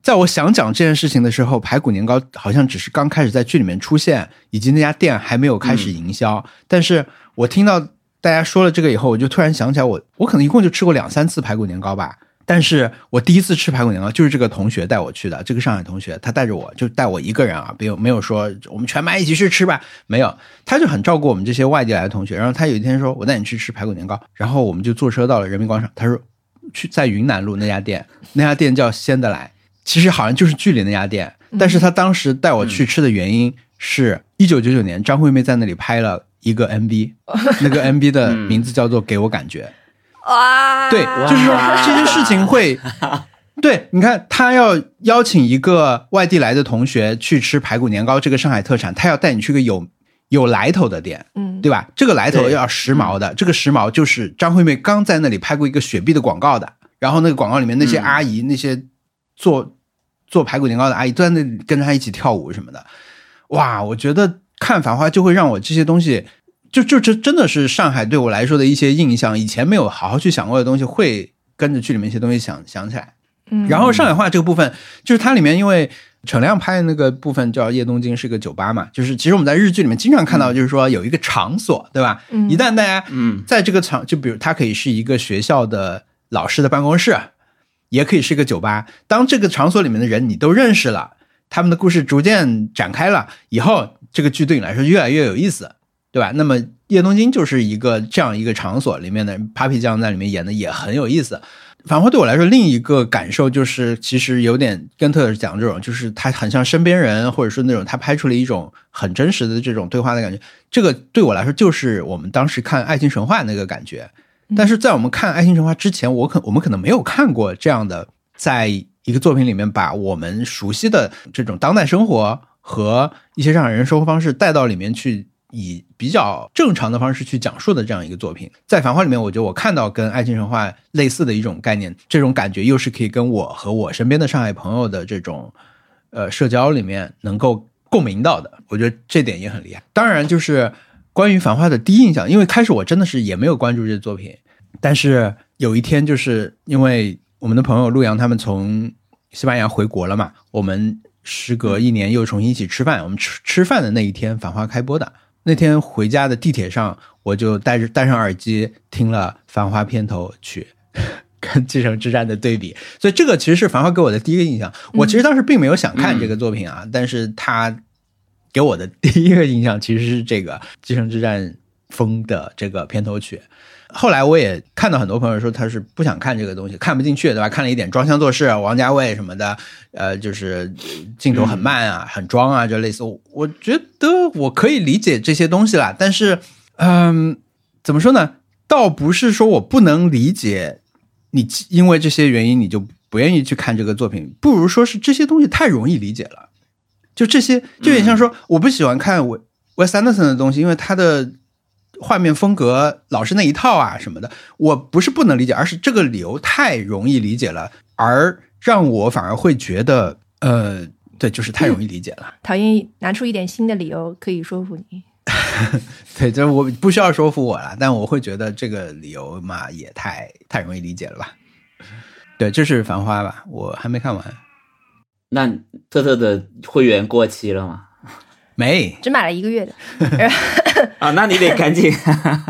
在我想讲这件事情的时候，排骨年糕好像只是刚开始在剧里面出现，以及那家店还没有开始营销。但是我听到大家说了这个以后，我就突然想起来我，我可能一共就吃过两三次排骨年糕吧。但是我第一次吃排骨年糕就是这个同学带我去的，这个上海同学，他带着我就带我一个人啊，没有没有说我们全班一起去吃吧，没有，他就很照顾我们这些外地来的同学。然后他有一天说，我带你去吃排骨年糕，然后我们就坐车到了人民广场，他说去在云南路那家店，那家店叫仙得来，其实好像就是距离那家店，但是他当时带我去吃的原因是一九九九年张惠妹在那里拍了一个 MV，那个 MV 的名字叫做《给我感觉》。哇，对，就是说这些事情会，对，你看他要邀请一个外地来的同学去吃排骨年糕这个上海特产，他要带你去个有有来头的店，嗯，对吧？这个来头要时髦的，这个时髦就是张惠妹刚在那里拍过一个雪碧的广告的，然后那个广告里面那些嗯。阿姨、那些做做排骨年糕的阿姨都在那里跟着她一起跳舞什么的，哇！我觉得看《繁花》就会让我这些东西。就就这真的是上海对我来说的一些印象，以前没有好好去想过的东西，会跟着剧里面一些东西想想起来。嗯，然后上海话这个部分，就是它里面因为陈亮拍的那个部分叫夜东京是个酒吧嘛，就是其实我们在日剧里面经常看到，就是说有一个场所，对吧？嗯一旦大家嗯在这个场，就比如它可以是一个学校的老师的办公室，也可以是一个酒吧。当这个场所里面的人你都认识了，他们的故事逐渐展开了以后，这个剧对你来说越来越有意思，对吧？那么叶东京就是一个这样一个场所里面的 Papi 酱在里面演的也很有意思。反话对我来说，另一个感受就是，其实有点跟特讲这种，就是他很像身边人，或者说那种他拍出了一种很真实的这种对话的感觉。这个对我来说，就是我们当时看《爱情神话》那个感觉。但是在我们看《爱情神话》之前，我可我们可能没有看过这样的，在一个作品里面把我们熟悉的这种当代生活和一些上海人生活方式带到里面去以比较正常的方式去讲述的这样一个作品。在《繁花》里面，我觉得我看到跟《爱情神话》类似的一种概念，这种感觉又是可以跟我和我身边的上海朋友的这种呃社交里面能够共鸣到的。我觉得这点也很厉害。当然，就是关于《繁花》的第一印象，因为开始我真的是也没有关注这作品，但是有一天就是因为我们的朋友陆阳他们从西班牙回国了嘛，我们时隔一年又重新一起吃饭。我们吃吃饭的那一天，《繁花》开播的那天回家的地铁上，我就戴着戴上耳机听了《繁花》片头曲，跟《继承之战》的对比。所以这个其实是《繁花》给我的第一个印象。我其实当时并没有想看这个作品啊，但是它给我的第一个印象其实是这个《继承之战》风的这个片头曲。后来我也看到很多朋友说他是不想看这个东西，看不进去，对吧？看了一点装腔作势，王家卫什么的，呃，就是镜头很慢啊，很装啊，就类似。我觉得我可以理解这些东西啦，但是，嗯，怎么说呢？倒不是说我不能理解你，因为这些原因你就不愿意去看这个作品，不如说是这些东西太容易理解了。就这些，就有点像说我不喜欢看我 we sanderson 的东西，因为他的。画面风格老是那一套啊什么的，我不是不能理解，而是这个理由太容易理解了，而让我反而会觉得，呃，对，就是太容易理解了。讨厌拿出一点新的理由可以说服你。对，这我不需要说服我了，但我会觉得这个理由嘛也太太容易理解了吧？对，这是《繁花》吧？我还没看完。那特特的会员过期了吗？没，只买了一个月的。啊，那你得赶紧。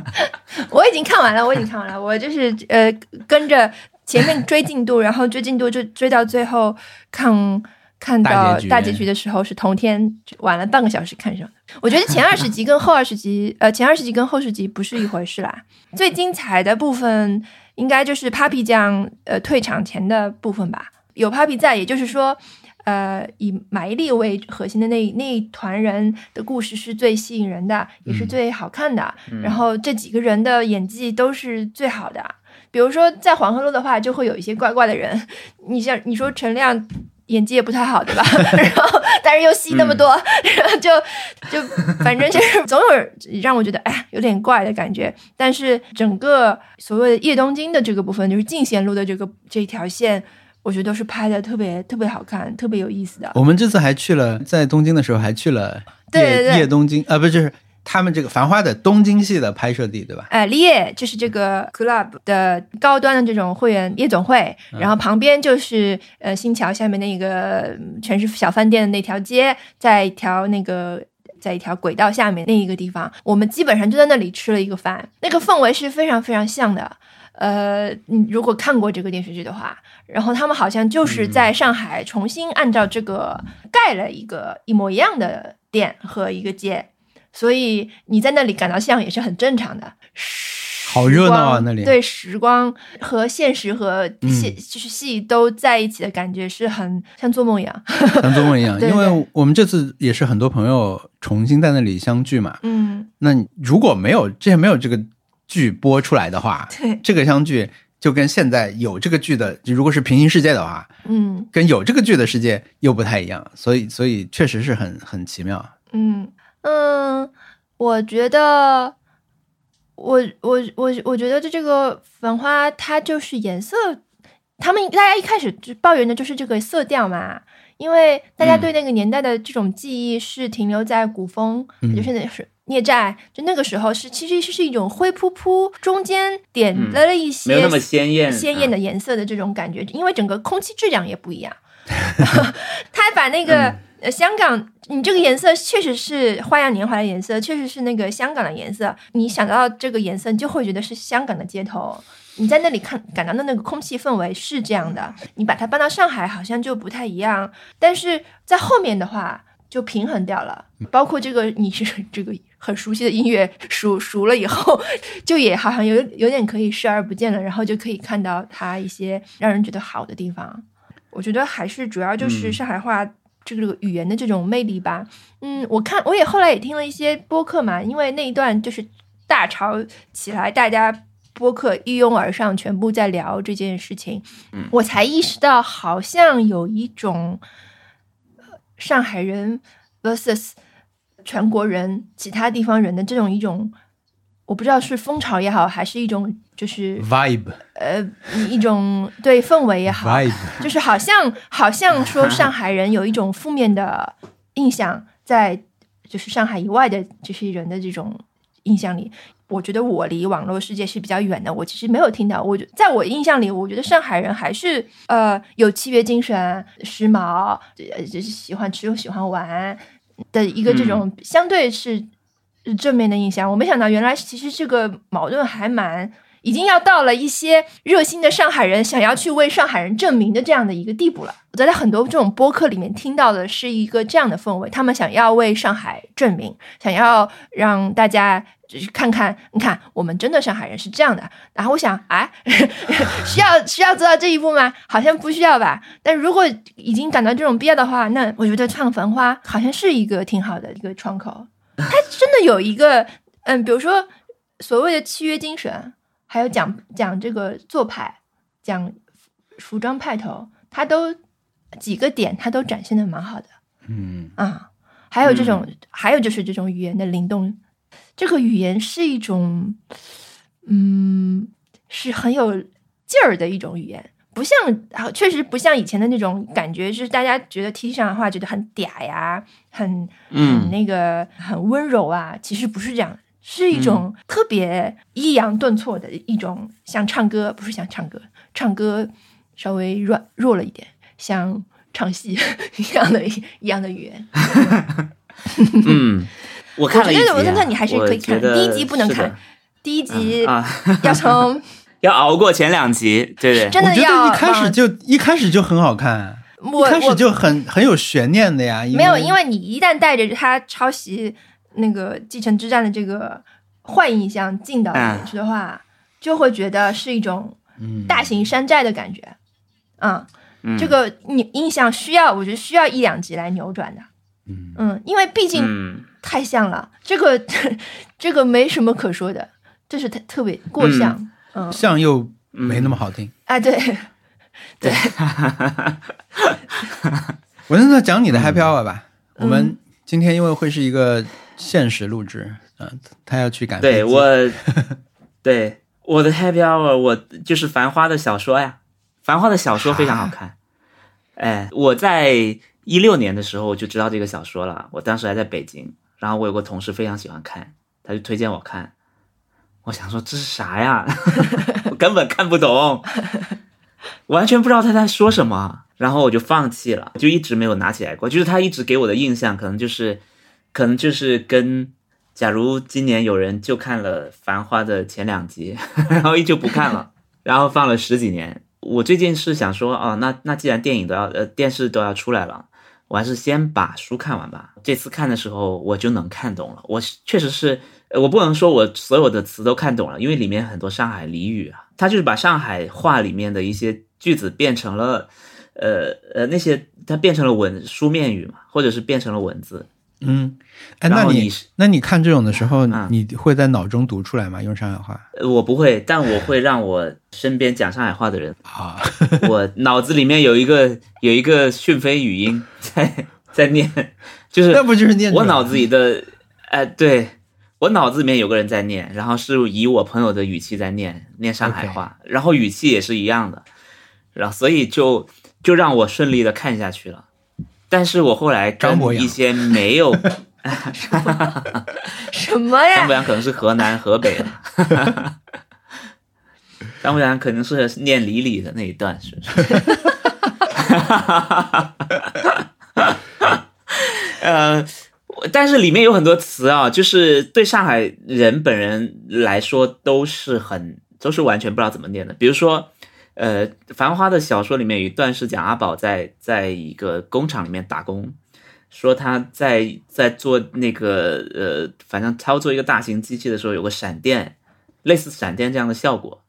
我已经看完了，我已经看完了。我就是呃，跟着前面追进度，然后追进度就追到最后，看看到大结局的时候是同天晚了半个小时看上的。我觉得前二十集跟后二十集，呃，前二十集跟后十集不是一回事啦。最精彩的部分应该就是 Papi 酱呃退场前的部分吧。有 Papi 在，也就是说。呃，以马伊琍为核心的那那一团人的故事是最吸引人的，也是最好看的。然后这几个人的演技都是最好的。比如说在黄鹤楼的话，就会有一些怪怪的人。你像你说陈亮演技也不太好，对吧？然后但是又戏那么多，然后 就就反正就是总有让我觉得哎有点怪的感觉。但是整个所谓的叶东京的这个部分，就是进贤路的这个这条线。我觉得都是拍的特别特别好看，特别有意思的。我们这次还去了，在东京的时候还去了夜夜东京啊，不就是他们这个《繁花》的东京戏的拍摄地，对吧？哎，夜就是这个 club 的高端的这种会员夜总会，然后旁边就是呃新桥下面那个全是小饭店的那条街，在一条那个在一条轨道下面那一个地方，我们基本上就在那里吃了一个饭，那个氛围是非常非常像的。呃，你如果看过这个电视剧的话，然后他们好像就是在上海重新按照这个盖了一个一模一样的店和一个街，所以你在那里感到像也是很正常的。好热闹啊，那里对时光和现实和戏就是戏都在一起的感觉是很像做梦一样，像做梦一样。因为我们这次也是很多朋友重新在那里相聚嘛。嗯，那如果没有之前没有这个。剧播出来的话，对这个相剧就跟现在有这个剧的，如果是平行世界的话，嗯，跟有这个剧的世界又不太一样，所以所以确实是很很奇妙。嗯嗯，我觉得，我我我我觉得这这个繁花它就是颜色，他们大家一开始就抱怨的就是这个色调嘛，因为大家对那个年代的这种记忆是停留在古风，就是那是。孽债就那个时候是，其实是是一种灰扑扑，中间点了一些没有那么鲜艳鲜艳的颜色的这种感觉，因为整个空气质量也不一样。他把那个香港，你这个颜色确实是《花样年华》的颜色，确实是那个香港的颜色。你想到这个颜色，你就会觉得是香港的街头。你在那里看感到的那个空气氛围是这样的，你把它搬到上海，好像就不太一样。但是在后面的话。就平衡掉了，包括这个你是 这个很熟悉的音乐熟熟了以后，就也好像有有点可以视而不见了，然后就可以看到它一些让人觉得好的地方。我觉得还是主要就是上海话这个语言的这种魅力吧。嗯，我看我也后来也听了一些播客嘛，因为那一段就是大潮起来，大家播客一拥而上，全部在聊这件事情，我才意识到好像有一种。上海人 versus 全国人、其他地方人的这种一种，我不知道是风潮也好，还是一种就是，vibe。呃一种对氛围也好，vibe，就是好像好像说上海人有一种负面的印象，在就是上海以外的这些人的这种印象里，我觉得我离网络世界是比较远的，我其实没有听到。我觉在我印象里，我觉得上海人还是呃有契约精神、时髦，呃就是喜欢吃又喜欢玩的一个这种相对是正面的印象。我没想到原来其实这个矛盾还蛮。已经要到了一些热心的上海人想要去为上海人证明的这样的一个地步了。我在很多这种播客里面听到的是一个这样的氛围，他们想要为上海证明，想要让大家就是看看，你看我们真的上海人是这样的。然后我想，哎，需要需要做到这一步吗？好像不需要吧。但如果已经感到这种必要的话，那我觉得唱《繁花》好像是一个挺好的一个窗口。它真的有一个，嗯，比如说所谓的契约精神。还有讲讲这个做派，讲服装派头，他都几个点，他都展现的蛮好的。嗯啊，还有这种，还有就是这种语言的灵动，这个语言是一种，嗯，是很有劲儿的一种语言，不像，确实不像以前的那种感觉，就是大家觉得听上的话觉得很嗲呀，很很那个很温柔啊，其实不是这样的。是一种特别抑扬顿挫的一种，像唱歌不是像唱歌，唱歌稍微软弱了一点，像唱戏一样的一样的语言。嗯，我看了一集、啊，我觉得你还是可以看，第一集不能看，第一集啊 要从 要熬过前两集，对对，真的我觉得一开始就一开始就很好看，我一开始就很很有悬念的呀。没有，因为你一旦带着他抄袭。那个继承之战的这个坏印象进到里面去的话，啊、就会觉得是一种大型山寨的感觉，啊、嗯，这个你印象需要，我觉得需要一两集来扭转的，嗯。嗯，因为毕竟太像了，这个 这个没什么可说的，这是特特别过像，嗯，像又没那么好听，哎，对。对，我现在讲你的 Happy Hour 吧，我们今天因为会是一个。限时录制，嗯，他要去赶。对我，对我的 Happy Hour，我就是《繁花》的小说呀，《繁花》的小说非常好看。哎，我在一六年的时候我就知道这个小说了，我当时还在北京，然后我有个同事非常喜欢看，他就推荐我看。我想说这是啥呀？我根本看不懂，完全不知道他在说什么，然后我就放弃了，就一直没有拿起来过。就是他一直给我的印象，可能就是。可能就是跟，假如今年有人就看了《繁花》的前两集，然后依旧不看了，然后放了十几年。我最近是想说，哦，那那既然电影都要呃电视都要出来了，我还是先把书看完吧。这次看的时候我就能看懂了，我确实是，我不能说我所有的词都看懂了，因为里面很多上海俚语啊，他就是把上海话里面的一些句子变成了，呃呃那些它变成了文书面语嘛，或者是变成了文字。嗯，哎，那你那你看这种的时候，嗯、你会在脑中读出来吗？用上海话？我不会，但我会让我身边讲上海话的人啊，我脑子里面有一个有一个讯飞语音在在念，就是那不就是念我脑子里的，哎、呃，对我脑子里面有个人在念，然后是以我朋友的语气在念念上海话.然后语气也是一样的，然后所以就就让我顺利的看下去了。但是我后来跟一些没有 什么呀？张博洋可能是河南、河北的，张博洋可能是念李李的那一段，是不是？呃，但是里面有很多词啊，就是对上海人本人来说都是很都是完全不知道怎么念的，比如说。呃，《繁花》的小说里面有一段是讲阿宝在在一个工厂里面打工，说他在在做那个呃，反正操作一个大型机器的时候，有个闪电，类似闪电这样的效果，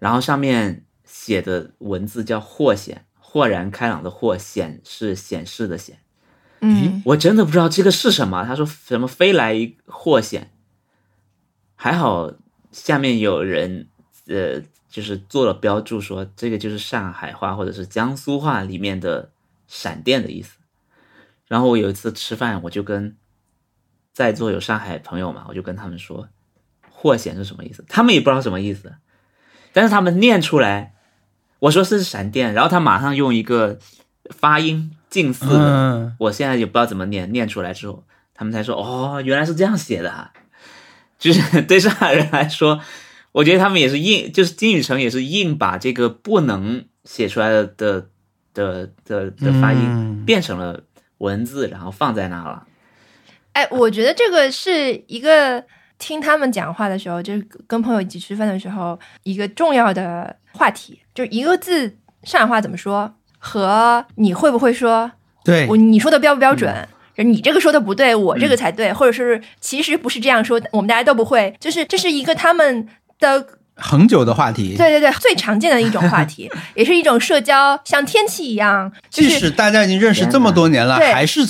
然后上面写的文字叫“豁显”，豁然开朗的“豁”，显是显示的“显”。嗯，我真的不知道这个是什么。他说什么飞来豁显，还好下面有人呃。就是做了标注，说这个就是上海话或者是江苏话里面的“闪电”的意思。然后我有一次吃饭，我就跟在座有上海朋友嘛，我就跟他们说“霍显”是什么意思，他们也不知道什么意思，但是他们念出来，我说是闪电，然后他马上用一个发音近似的，嗯，我现在也不知道怎么念，念出来之后，他们才说哦，原来是这样写的啊，就是对上海人来说，我觉得他们也是硬，就是金宇澄也是硬把这个不能写出来的的的的的发音嗯变成了文字，然后放在那了。哎，我觉得这个是一个听他们讲话的时候，就是跟朋友一起吃饭的时候，一个重要的话题，就是一个字上海话怎么说，和你会不会说，对我你说的标不标准？嗯就是你这个说的不对，我这个才对，或者是其实不是这样说，我们大家都不会，就是这是一个他们的恒久的话题，对对对最常见的一种话题，也是一种社交，像天气一样，就即使大家已经认识这么多年了，还是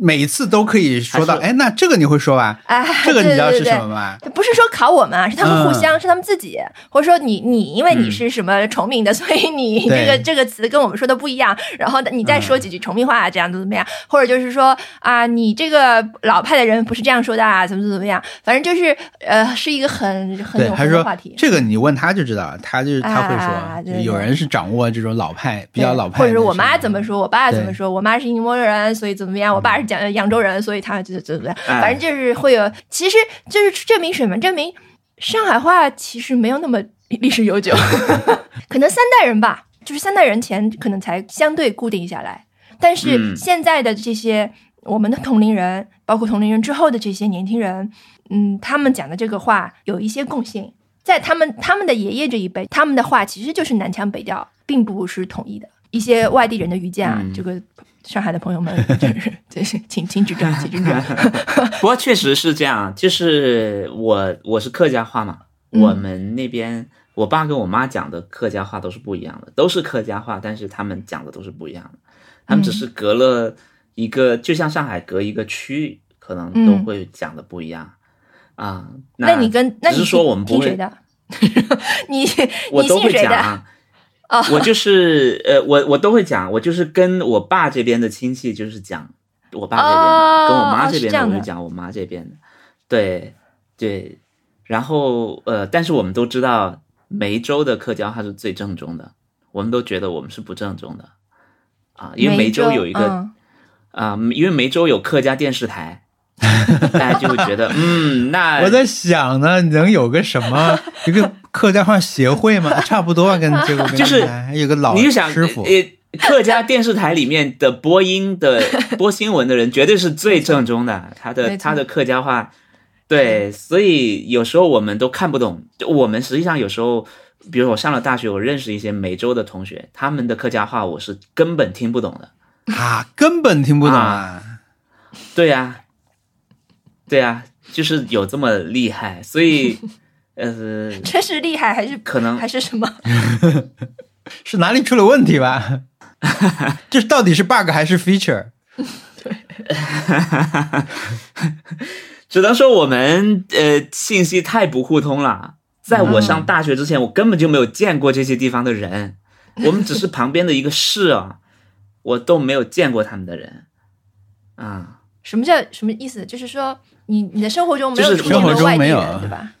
每次都可以说到，哎，那这个你会说吧？哎，这个你知道是对对对。什么吗？不是说考我们啊，是他们互相，嗯是他们自己，或者说你你因为你是什么崇明的，所以你这个这个词跟我们说的不一样，然后你再说几句崇明话，这样怎么怎么样，或者就是说啊，你这个老派的人不是这样说的啊，怎么怎么怎么样，反正就是呃，是一个很很对，永还是说恒的话题。这个你问他就知道，他就是他会说，有人是掌握这种老派比较老派，或者是我妈怎么说，我爸怎么说，我妈是宁波人，所以怎么样，我爸是讲扬州人，所以他就怎么怎么样，哎反正就是会有，其实就是证明什么？证明上海话其实没有那么历史悠久，可能三代人吧，就是三代人前可能才相对固定下来，但是嗯现在的这些我们的同龄人，包括同龄人之后的这些年轻人，嗯，他们讲的这个话有一些共性。在他们他们的爷爷这一辈，他们的话其实就是南腔北调，并不是统一的。一些外地人的愚见啊，嗯这个上海的朋友们，就是就是请请指正，请指正。不过确实是这样，就是我我是客家话嘛，嗯我们那边我爸跟我妈讲的客家话都是不一样的，都是客家话，但是他们讲的都是不一样的，他们只是隔了一个，就像上海隔一个区域，可能都嗯会讲的不一样、啊。那你跟那你只是说我们不会的？你我都会？讲啊。哦我就是呃，我我都会讲，我就是跟我爸这边的亲戚就是讲我爸这边的，哦跟我妈这边的哦这的我就讲我妈这边的，对对，然后呃，但是我们都知道梅州的客家话是最正宗的，我们都觉得我们是不正宗的啊，因为梅州有一个嗯啊、因为梅州有客家电视台，大家就会觉得嗯，那我在想呢，能有个什么一个客家话协会吗？差不多啊，跟这个 就是还有个老你就想师傅，呃，客家电视台里面的播音的 播新闻的人，绝对是最正宗的，他的他的客家话，对，所以有时候我们都看不懂。就我们实际上有时候，比如我上了大学，我认识一些梅州的同学，他们的客家话我是根本听不懂的。啊，根本听不懂啊。对呀、对呀、就是有这么厉害，所以呃，这是厉害还是可能还是什么？是哪里出了问题吧？这到底是 bug 还是 feature？只能说我们呃信息太不互通了。在我上大学之前，我根本就没有见过这些地方的人，我们只是旁边的一个市啊，我都没有见过他们的人啊。什么叫什么意思？就是说你你的生活中没有就是出现过生活中外地人，没有对吧？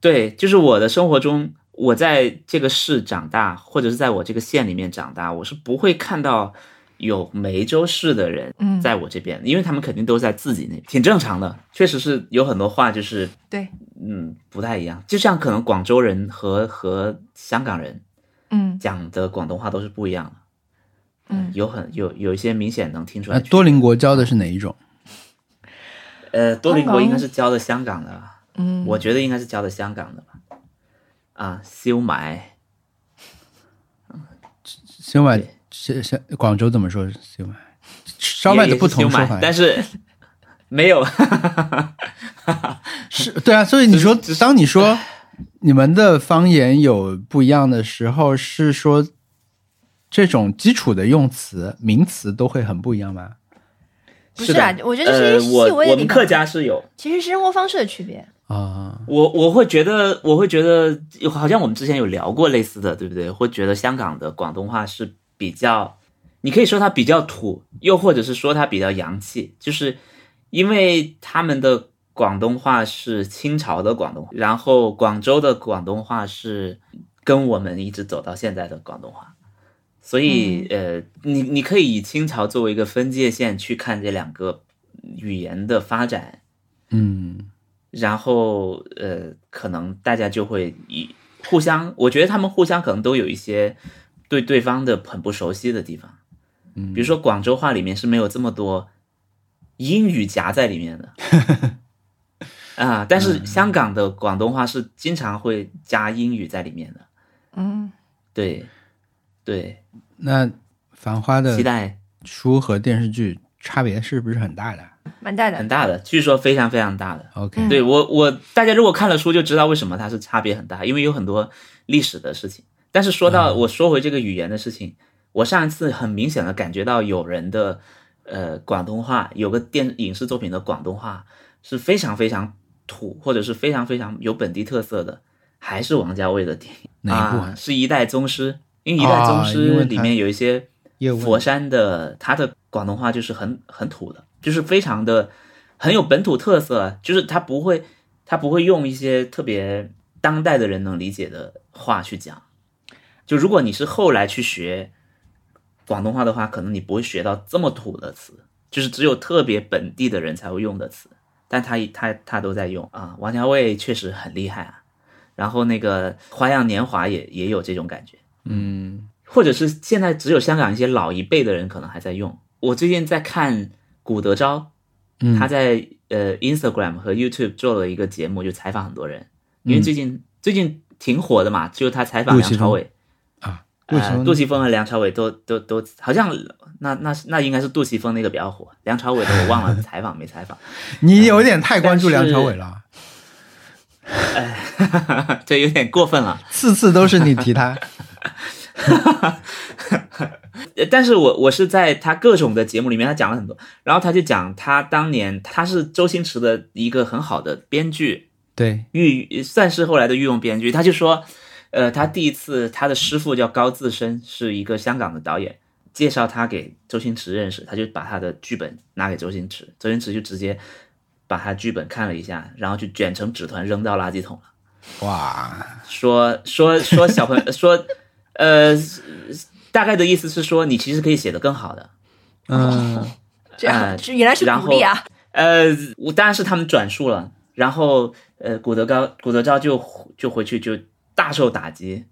对，就是我的生活中，我在这个市长大，或者是在我这个县里面长大，我是不会看到有梅州市的人嗯在我这边，因为他们肯定都在自己那，挺正常的。确实是有很多话就是对，嗯不太一样，就像可能广州人和和香港人嗯讲的广东话都是不一样的，嗯，有很有有一些明显能听出来。多邻国教的是哪一种？呃，多邻国应该是教的香港的吧，嗯，我觉得应该是教的香港的吧。啊，修埋。修买对是是广州怎么说？修买烧麦的不同说法，但是没有，是对啊。所以你说，当你说你们的方言有不一样的时候，是说这种基础的用词、名词都会很不一样吗？不是啊我觉得是呃，一些细我微的地方我们客家是有，其实是生活方式的区别。啊，我我会觉得，我会觉得，好像我们之前有聊过类似的，对不对？会觉得香港的广东话是比较你可以说它比较土，又或者是说它比较洋气，就是因为他们的广东话是清朝的广东话，然后广州的广东话是跟我们一直走到现在的广东话，所以、呃，你你可以以清朝作为一个分界线去看这两个语言的发展，嗯然后呃，可能大家就会以互相，我觉得他们互相可能都有一些对对方的很不熟悉的地方，嗯，比如说广州话里面是没有这么多英语夹在里面的，啊，但是香港的广东话是经常会加英语在里面的，嗯，对，对，那《繁花》的期待书和电视剧差别是不是很大的蛮大的很。大的，据说非常非常大的。？OK，、嗯对我我大家如果看了书就知道为什么它是差别很大，因为有很多历史的事情。但是说到、我说回这个语言的事情，我上一次很明显的感觉到有人的呃广东话，有个电影视作品的广东话是非常非常土，或者是非常非常有本地特色的，还是王家卫的电影哪一部啊？是一代宗师，因为一代宗师里面有一些佛山的，他的广东话就是很很土的，就是非常的很有本土特色，就是他不会他不会用一些特别当代的人能理解的话去讲。就如果你是后来去学广东话的话，可能你不会学到这么土的词，就是只有特别本地的人才会用的词，但他他他都在用啊。王家卫确实很厉害啊，然后那个《花样年华也》也有这种感觉。嗯或者是现在只有香港一些老一辈的人可能还在用。我最近在看古德昭，嗯，他在呃 Instagram 和 YouTube 做了一个节目，就采访很多人，因为最近、最近挺火的嘛，就是他采访梁朝伟，啊，杜琪呃，峰杜琪峰和梁朝伟都都都好像那那那应该是杜琪峰那个比较火，梁朝伟的我忘了 采访没采访，你有点太关注梁朝伟了，哎这有点过分了。次次都是你提他。呃 但是我我是在他各种的节目里面，他讲了很多，然后他就讲他当年他是周星驰的一个很好的编剧，对，御算是后来的御用编剧，他就说，呃，他第一次他的师傅叫高自深，是一个香港的导演，介绍他给周星驰认识，他就把他的剧本拿给周星驰，周星驰就直接把他剧本看了一下，然后就卷成纸团扔到垃圾桶了。哇，说说说小朋友 说，呃，大概的意思是说你其实可以写得更好的。嗯这样呃是原来是然鼓励啊，呃，我当然是他们转述了，然后呃，古德高古德昭就就回去就大受打击，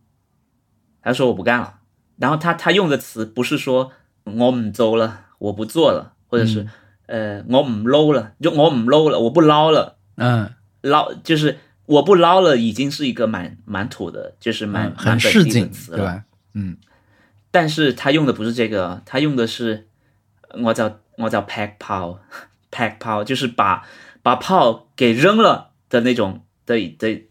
他说我不干了。然后他他用的词不是说我唔做了，我不做了，或者是、呃我唔捞了，就我唔捞了，我不捞了，嗯，捞就是我不捞了，已经是一个蛮蛮土的，就是蛮、嗯很市井，词了。对吧？嗯但是他用的不是这个，他用的是我叫我叫 pack 炮，pack 炮就是把把炮给扔了的那种的的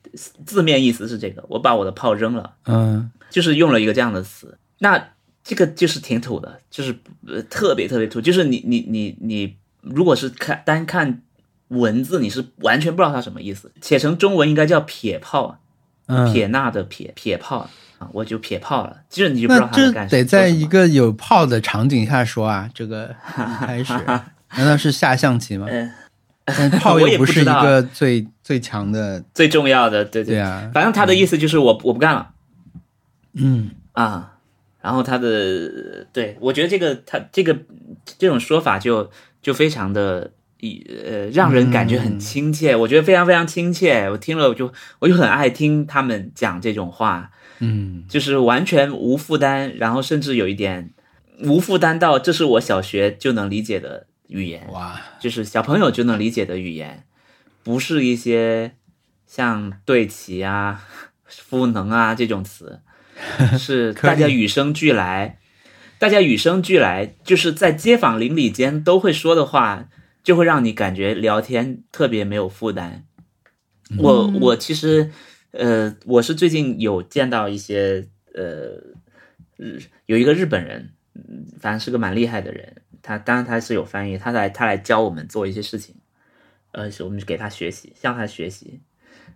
字面意思是这个，我把我的炮扔了，嗯就是用了一个这样的词。那这个就是挺土的，就是呃特别特别土，就是你你你你如果是看单看文字，你是完全不知道它什么意思，写成中文应该叫撇炮，嗯，撇捺的撇撇炮啊，我就撇炮了，其实你就不知道它在这。得在一个有炮的场景下说啊，这个一开始 难道是下象棋吗？嗯但炮 我又不是一个最最强的，最重要的，对对啊，反正他的意思就是我我不干了嗯啊。然后他的对我觉得这个他这个这种说法就就非常的一呃让人感觉很亲切，我觉得非常非常亲切。我听了我就我就很爱听他们讲这种话，嗯就是完全无负担，然后甚至有一点无负担到这是我小学就能理解的语言。哇，就是小朋友就能理解的语言，不是一些像对齐啊、赋能啊这种词，是大家与生俱来，大家与生俱来，就是在街坊邻里间都会说的话，就会让你感觉聊天特别没有负担。我我其实，呃，我是最近有见到一些呃，日有一个日本人，嗯反正是个蛮厉害的人，他当然他是有翻译，他来他来教我们做一些事情，呃，是我们给他学习，向他学习，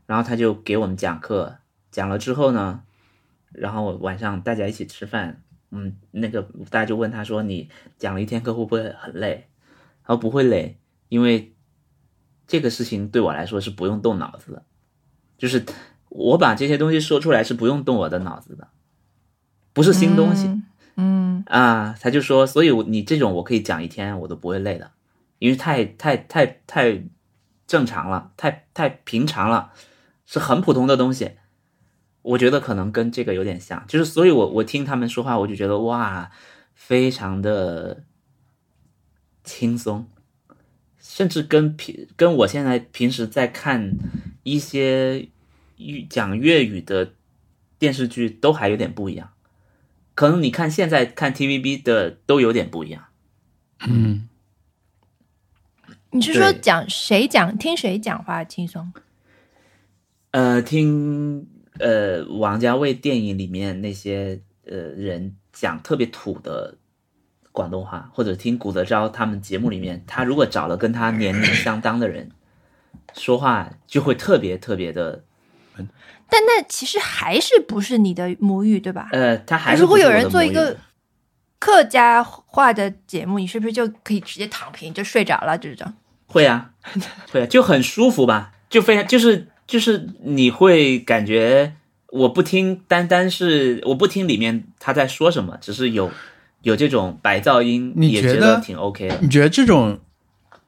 然后他就给我们讲课，讲了之后呢，然后晚上大家一起吃饭，嗯，那个大家就问他说，你讲了一天课会不会很累？他说不会累，因为这个事情对我来说是不用动脑子的，就是我把这些东西说出来是不用动我的脑子的，不是新东西。嗯嗯啊，他就说，所以我你这种我可以讲一天，我都不会累的，因为太太太太正常了，太太平常了，是很普通的东西。我觉得可能跟这个有点像，就是所以我我听他们说话，我就觉得哇，非常的轻松，甚至跟平跟我现在平时在看一些粤讲粤语的电视剧都还有点不一样。可能你看现在看 TVB 的都有点不一样。嗯，你是说讲谁讲听谁讲话轻松？呃，听呃王家卫电影里面那些呃人讲特别土的广东话，或者听古德昭他们节目里面，他如果找了跟他年龄相当的人 说话，就会特别特别的但那其实还是不是你的母语，对吧？呃，他还是如果有人做一个客家话的节目，你是不是就可以直接躺平就睡着了？这种会啊，会啊，就很舒服吧，就非常就是就是你会感觉我不听，单单是我不听里面他在说什么，只是有有这种白噪音，你觉得挺 OK 的。你觉得这种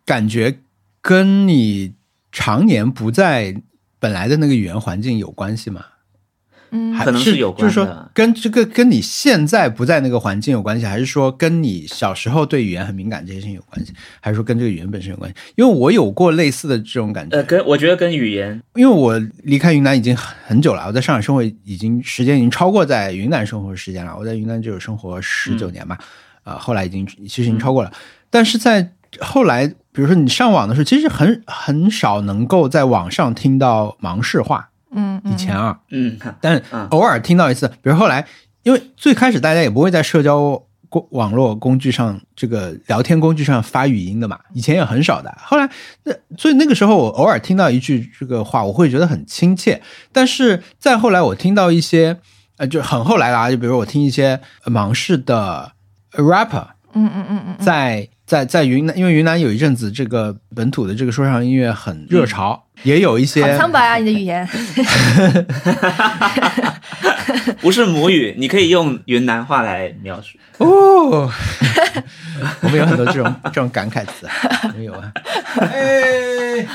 感觉跟你常年不在本来的那个语言环境有关系吗？嗯还可能是有关的就是说跟这个跟你现在不在那个环境有关系，还是说跟你小时候对语言很敏感这些事情有关系，还是说跟这个语言本身有关系？因为我有过类似的这种感觉，呃，跟我觉得跟语言，因为我离开云南已经很很久了，我在上海生活已经时间已经超过在云南生活的时间了。我在云南就有生活十九年嘛，啊、后来已经其实已经超过了。但是在后来，比如说你上网的时候，其实很很少能够在网上听到芒市话。嗯，嗯以前啊，嗯，但嗯偶尔听到一次，比如后来，因为最开始大家也不会在社交工网络工具上这个聊天工具上发语音的嘛，以前也很少的。后来那所以那个时候我偶尔听到一句这个话，我会觉得很亲切。但是再后来我听到一些呃就很后来啦，就比如我听一些芒市的 rapper，嗯嗯嗯嗯，在在在云南，因为云南有一阵子这个本土的这个说唱音乐很热潮，也有一些苍白啊，你的语言。不是母语，你可以用云南话来描述。哦，我们有很多这种这种感慨词，我们有啊。哎，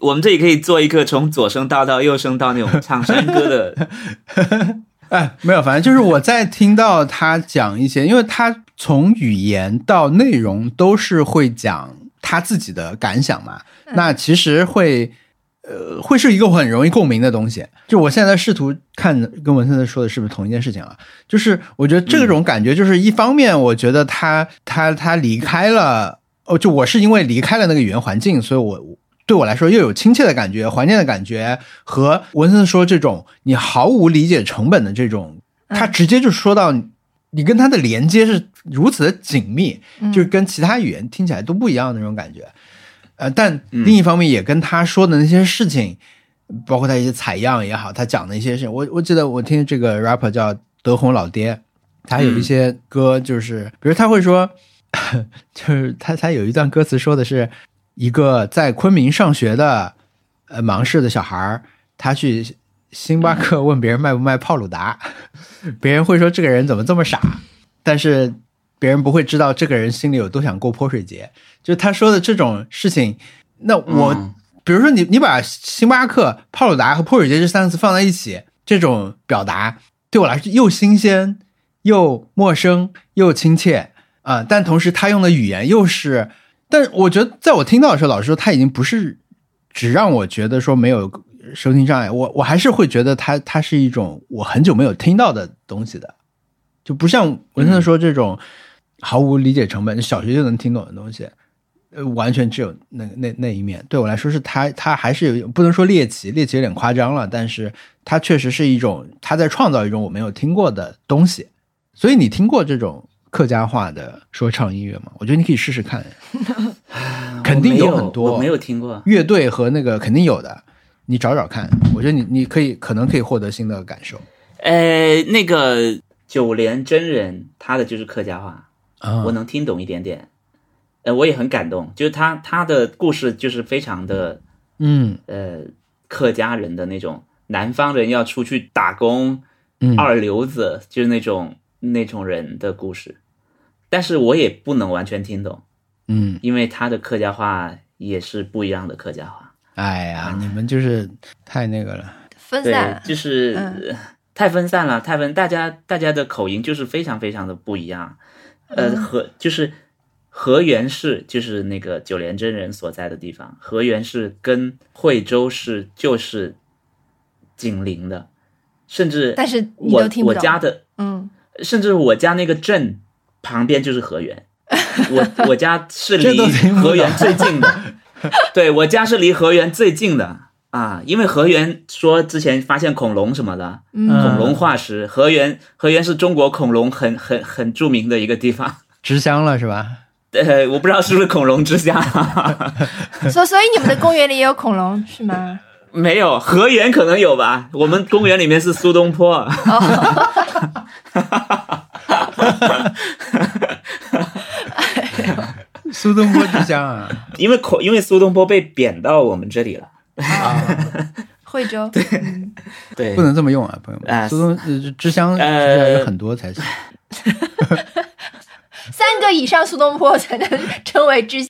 我们这里可以做一个从左声道到右声道那种唱山歌的，哎，没有，反正就是我在听到他讲一些，因为他从语言到内容都是会讲他自己的感想嘛，那其实会。呃，会是一个很容易共鸣的东西。就我现在试图看跟文森特说的是不是同一件事情啊？就是我觉得这种感觉，就是一方面，我觉得他他他离开了，哦，就我是因为离开了那个语言环境，所以我对我来说又有亲切的感觉、怀念的感觉，和文森特说这种你毫无理解成本的这种，他直接就说到你跟他的连接是如此的紧密，就是跟其他语言听起来都不一样的那种感觉。呃，但另一方面也跟他说的那些事情，包括他一些采样也好，他讲的一些事情，我我记得我听这个 rapper 叫德宏老爹，他有一些歌就是，比如他会说，就是他他有一段歌词说的是一个在昆明上学的呃芒市的小孩儿，他去星巴克问别人卖不卖泡鲁达，别人会说这个人怎么这么傻，但是别人不会知道这个人心里有多想过泼水节。就他说的这种事情，那我、嗯比如说你你把星巴克、泡鲁达和泼水节这三个词放在一起，这种表达对我来说又新鲜又陌生又亲切啊、但同时他用的语言又是，但是我觉得在我听到的时候，老师说他已经不是只让我觉得说没有收听障碍，我我还是会觉得它它是一种我很久没有听到的东西的，就不像文森说这种毫无理解成本，小学就能听懂的东西。呃，完全只有那那那一面，对我来说是他他还是有不能说猎奇，猎奇有点夸张了，但是他确实是一种他在创造一种我没有听过的东西。所以你听过这种客家话的说唱音乐吗？我觉得你可以试试看，肯定有很多。我没有听过。乐队和那个肯定有的，你找找看，我觉得你你可以可能可以获得新的感受。呃，那个九连真人他的就是客家话，啊，我能听懂一点点，呃，我也很感动，就是他他的故事就是非常的嗯。呃客家人的那种。南方人要出去打工，嗯。二流子就是那种那种人的故事，但是我也不能完全听懂，嗯，因为他的客家话也是不一样的客家话，哎呀，你们就是太那个了，对分散，，就是、太分散了，太分，大家大家的口音就是非常非常的不一样，呃，嗯。和就是河源市就是那个九连真人所在的地方，河源市跟惠州市就是紧邻的，甚至但是我我。家的嗯，甚至我家那个镇旁边就是河源，我 我家是离河源最近的，对我家是离河源最近的啊，因为河源说之前发现恐龙什么的，嗯恐龙化石，河源河源是中国恐龙很很很著名的一个地方。之乡了是吧？呃，我不知道是不是恐龙之乡，所所以你们的公园里也有恐龙是吗？没有河源可能有吧。我们公园里面是苏东坡，苏东坡之乡啊，因为口因为苏东坡被贬到我们这里了。啊惠州，对对不，能这么用啊，朋友啊们。苏东呃知香呃是要有很多才行。三个以上苏东坡才能称为知。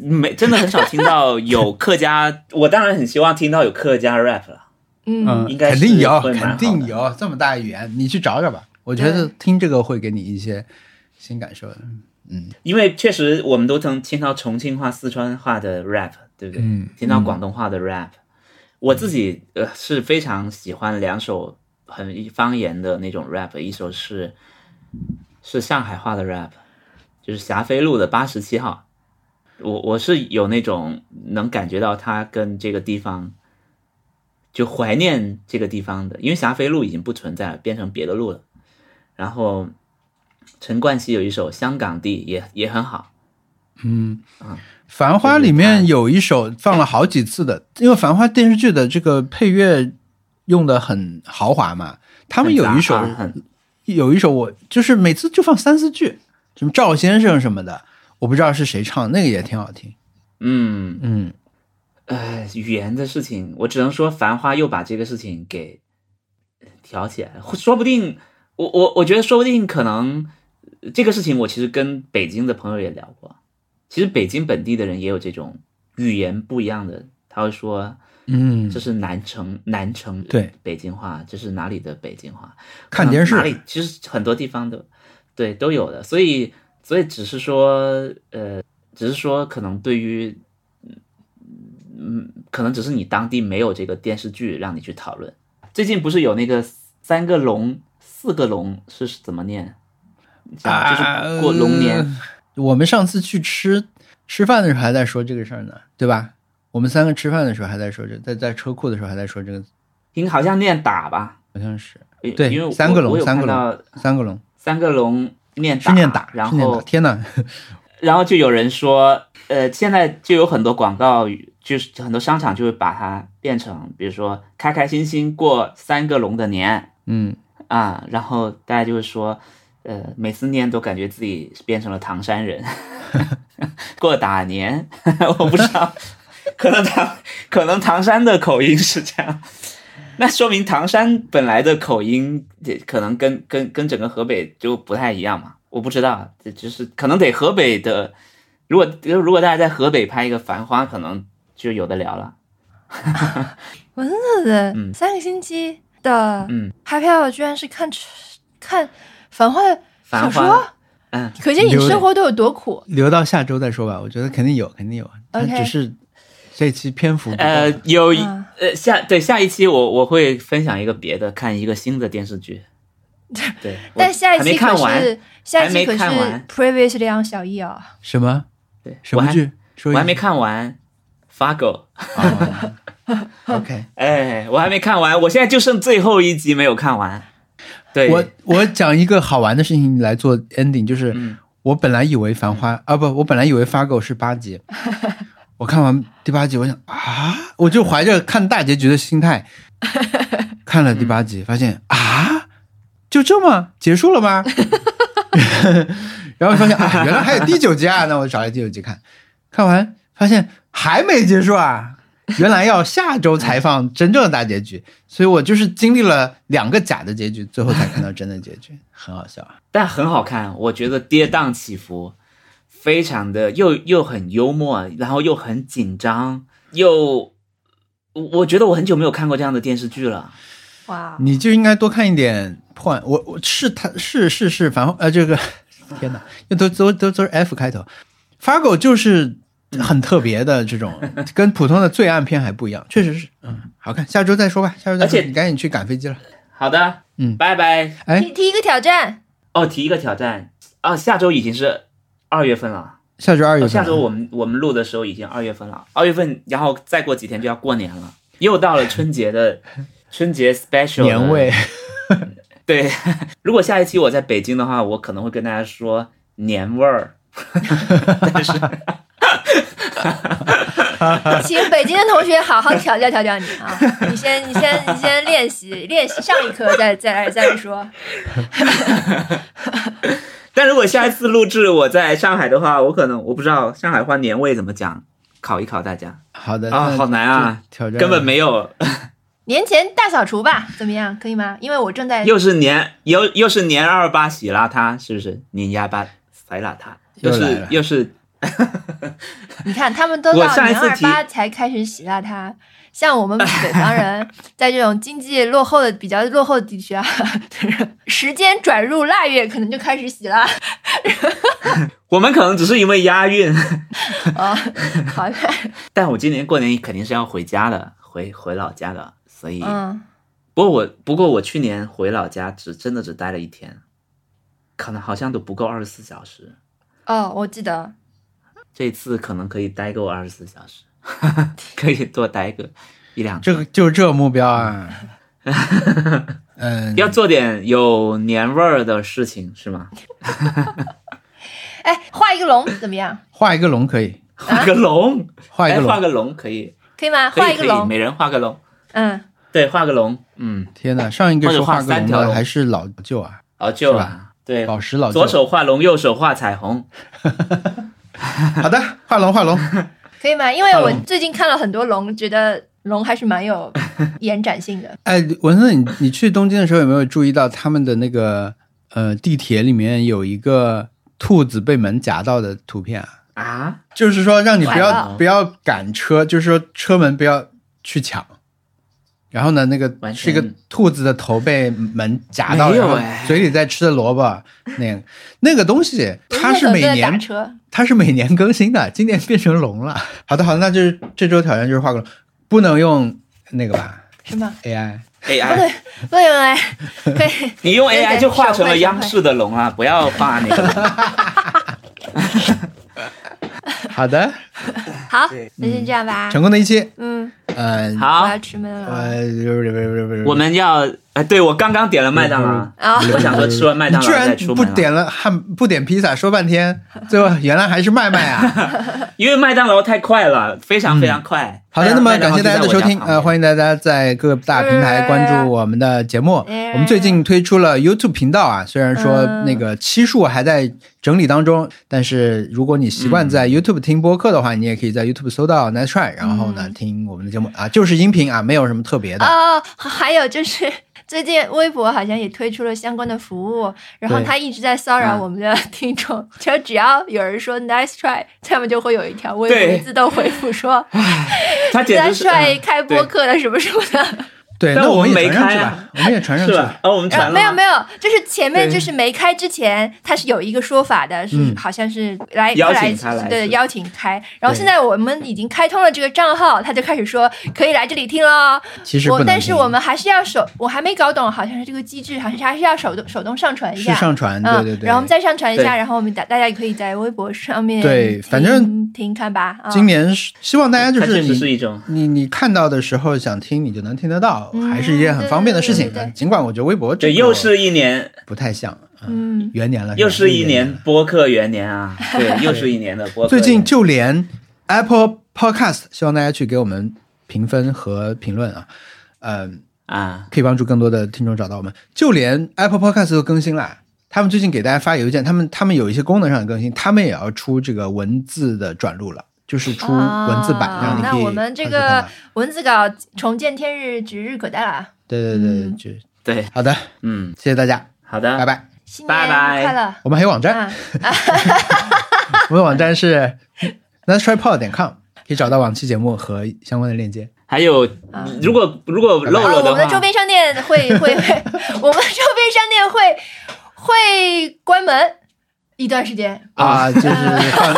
没真的很少听到有客家，我当然很希望听到有客家 rap 了。嗯，嗯，应该是肯定有，肯定有这么大语言，你去找找吧。我觉得听这个会给你一些新感受嗯。因为确实我们都曾听到重庆话、四川话的 rap，对不对？嗯听到广东话的 rap，、我自己呃是非常喜欢两首很方言的那种 rap，一首是是上海话的 rap，就是霞飞路的八十七号。我我是有那种能感觉到它跟这个地方就怀念这个地方的，因为霞飞路已经不存在了，变成别的路了。然后陈冠希有一首《香港地》也也很好，嗯，繁花》里面有一首放了好几次的，因为《繁花》电视剧的这个配乐用的很豪华嘛，他们有一首很有一首我就是每次就放三四句，什么赵先生什么的，我不知道是谁唱，那个也挺好听。嗯。嗯。呃，语言的事情，我只能说《繁花》又把这个事情给挑起来了，说不定，我我我觉得说不定可能呃这个事情，我其实跟北京的朋友也聊过，其实北京本地的人也有这种语言不一样的，他会说嗯这，是南城南城对北京话，这是哪里的北京话？看电视哪里其实很多地方都对都有的，所以所以只是说呃，只是说可能对于嗯，可能只是你当地没有这个电视剧让你去讨论。最近不是有那个三个龙、四个龙是怎么念？就是过龙年，呃我们上次去吃吃饭的时候还在说这个事儿呢，对吧？我们三个吃饭的时候还在说这，在在车库的时候还在说这个，应好像念打吧？好像是对因为三个龙三个龙三个龙三个龙念是念打，然后天哪，然后就有人说，呃，现在就有很多广告语，就是很多商场就会把它变成，比如说开开心心过三个龙的年嗯，啊，然后大家就会说，呃，每次念都感觉自己变成了唐山人，过大年，我不知道，可能唐可能唐山的口音是这样。那说明唐山本来的口音也可能跟跟跟整个河北就不太一样嘛，我不知道，这就是可能得河北的，如果如果大家在河北拍一个《繁花》，可能就有的聊了。我真的是嗯三个星期的嗯，拍票居然是看看《繁花》小说，嗯，可见你生活都有多苦。留到下周再说吧。我觉得肯定有，肯定有，它只是这期篇幅呃，有呃下对下一期我我会分享一个别的，看一个新的电视剧。对，但下一期可，是下一期可是 Previously on 小易啊，什么对，什么剧？我还没看完。Fargo，哦 OK，哎，我还没看完，我现在就剩最后一集没有看完。对，我我讲一个好玩的事情来做 ending，就是嗯。我本来以为《繁花》啊不，我本来以为《Fargo》是八集，我看完第八集，我想啊，我就怀着看大结局的心态 看了第八集，发现啊，就这么结束了吗？然后发现啊，原来还有第九集啊，那我找来第九集看，看完发现还没结束啊，原来要下周才放真正的大结局，所以我就是经历了两个假的结局，最后才看到真的结局，很好笑啊。但很好看，我觉得跌宕起伏，非常的又又很幽默，然后又很紧张，又我我觉得我很久没有看过这样的电视剧了。哇，你就应该多看一点破案，我我是他是是是反呃这个 天哪，又都都都都是 F 开头，Fargo 就是很特别的这种，跟普通的罪案片还不一样，确实是，嗯，好看，下周再说吧，下周再说，而且你赶紧去赶飞机了。好的，嗯拜拜。哎提提一个挑战，哦，提一个挑战啊，下周已经是二月份了。下周二月份，哦下周我们我们录的时候已经二月份了，二月份，然后再过几天就要过年了，又到了春节的 春节 special 年味，对，如果下一期我在北京的话，我可能会跟大家说年味儿，但是 请北京的同学好好调教调教你啊！你先，你先，你先练习练习上一课，再再来再来说。但如果下一次录制我在上海的话，我可能我不知道上海话年味怎么讲，考一考大家好的啊，那好难啊，就挑战根本没有，年前大扫除吧，怎么样？可以吗？因为我正在又是年又又是年二八洗邋遢，是不是？年廿八洗邋遢，又是又是 你看，他们都到年二八才开始洗邋遢，像我们北方人，在这种经济落后的、比较落后的地区啊，时间转入腊月，可能就开始洗了。我们可能只是因为押韵，啊，好看，但我今年过年肯定是要回家的，回回老家的，所以。嗯，不过我不过我去年回老家只真的只待了一天，可能好像都不够二十四小时。哦，我记得，这次可能可以待够二十四小时，可以多待个一两天。这个就是这目标啊。嗯，要做点有年味儿的事情是吗？哎，画一个龙怎么样？画一个龙可以，画个龙，哎，画一个龙。画个龙可以，可以吗？画一个龙，每人画个龙。嗯，对，画个龙，嗯，天哪，上一个或者画说画个龙的三条龙还是老旧啊，老旧啊，对，宝石老旧。左手画龙，右手画彩虹。好的，画龙画龙。可以吗？因为我最近看了很多龙，觉得龙还是蛮有 延展性的。哎，文森，你你去东京的时候有没有注意到他们的那个呃地铁里面有一个兔子被门夹到的图片啊？啊，就是说让你不要不要赶车，就是说车门不要去抢。然后呢，那个完是一个兔子的头被门夹到，然后没有哎嘴里在吃的萝卜，那个那个东西，它是每年车，它是每年更新的，今年变成龙了。好的，好的，那就是这周挑战就是画个龙，不能用那个吧是吗？AI。不 AI，对，不能哎，可以。你用 AI 就画成了央视的龙啊，不要画那个。好的，好，那先这样吧。成功的一期，嗯，嗯，我好要，吃闷了。我们要，哎，对我刚刚点了麦当劳，啊我想说吃完麦当劳居然不点了汉不点披萨，说半天，最后原来还是麦麦啊！因为麦当劳太快了，非常非常快。好的，那么感谢大家的收听，呃，欢迎大家在各大平台关注我们的节目。哎我们最近推出了 YouTube 频道啊，虽然说嗯那个期数还在整理当中，但是如果你习惯在 YouTube 听播客的话，你也可以在 YouTube 搜到 Nice Try，然后呢听我们的节目啊，就是音频啊，没有什么特别的。哦，还有就是。最近微博好像也推出了相关的服务，然后他一直在骚扰啊我们的听众，就只要有人说 nice try，他们就会有一条微博自动回复说 nice 是 try 嗯开播课了什么什么的。对，那我但我们们也传上去吧没开啊，我们也传上去是吧？哦，我们然传没有没有，就是前面就是没开之前，他是有一个说法的，是、嗯好像是来邀请他来对邀请开。然后现在我们已经开通了这个账号，他就开始说可以来这里听喽。其实我但是我们还是要手，我还没搞懂，好像是这个机制，好像是还是要手动手动上传一是下。上传，对嗯，对对。然后我们再上传一下，然后我们大大家也可以在微博上面对反正听听看吧。啊、今年希望大家就是你是一种你你看到的时候想听，你就能听得到，嗯还是一件很方便的事情。尽管我觉得微博这对，又是一年，不太像，嗯，元年了，又是一年。播客元年啊，对，又是一年的播客。最近就连 Apple Podcast，希望大家去给我们评分和评论啊。嗯，啊，可以帮助更多的听众找到我们。就连 Apple Podcast 都更新了，他们最近给大家发邮件，他们他们有一些功能上的更新，他们也要出这个文字的转录了，就是出文字版，啊让你可以那我们这个文字稿重见天日，指日可待啦。对对对，嗯就对，好的，嗯，谢谢大家，好的，拜。拜。新年拜拜快乐！我们还有网站，啊，我们的网站是 let's try pod 点 com，可以找到往期节目和相关的链接。还有啊，如果如果漏啊，了的话，我们的周边商店会会会，我们周边商店会 会关门一段时间。啊，就是放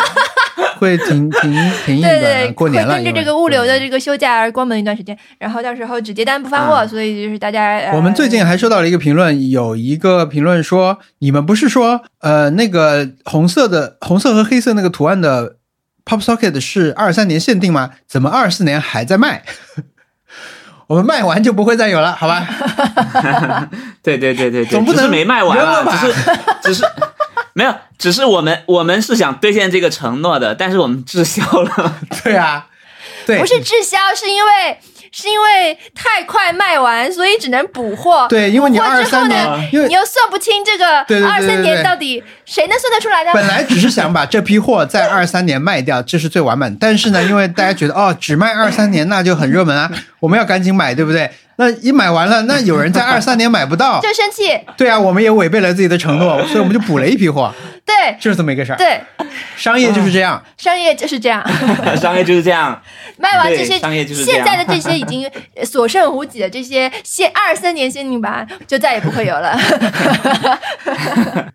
会停停停一对段，对，过年了，会跟着这个物流的这个休假而关门一段时间，然后到时候只接单不发货，啊所以就是大家。呃我们最近还收到了一个评论，有一个评论说，你们不是说，呃，那个红色的红色和黑色那个图案的 Pop Socket 是二三年限定吗？怎么二四年还在卖？我们卖完就不会再有了，好吧？对对对对对，总不能没卖完吧只是只是没有，只是我们我们是想兑现这个承诺的，但是我们滞销了。对啊，对，不是滞销，是因为是因为太快卖完，所以只能补货。对，因为你补货二三之后呢年，因为你又算不清这个二三年到底谁能算得出来呢？本来只是想把这批货在二三年卖掉，这是最完满。但是呢，因为大家觉得哦，只卖二三年那就很热门啊，我们要赶紧买，对不对？那一买完了，那有人在二三年买不到，就生气。对啊，我们也违背了自己的承诺，所以我们就补了一批货，对就是这么一个事儿。对，商业就是这样，商业就是这样，商业就是这样，卖完这些商业就是现在的这些已经所剩无几的这些限二三年限定版，就再也不会有了。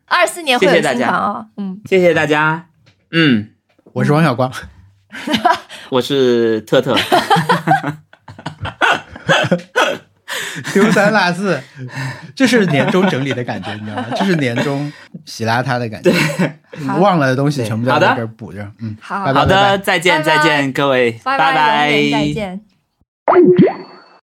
二四年会有谢谢大家新款哦，嗯，谢谢大家。嗯，我是王小光，我是特特，丢三落四，这是年终整理的感觉，你知道吗？这是年终洗邋遢的感觉，忘了的东西全部在这边补着。嗯，好。拜拜好的，再见拜拜。再见，各位，拜拜。再见。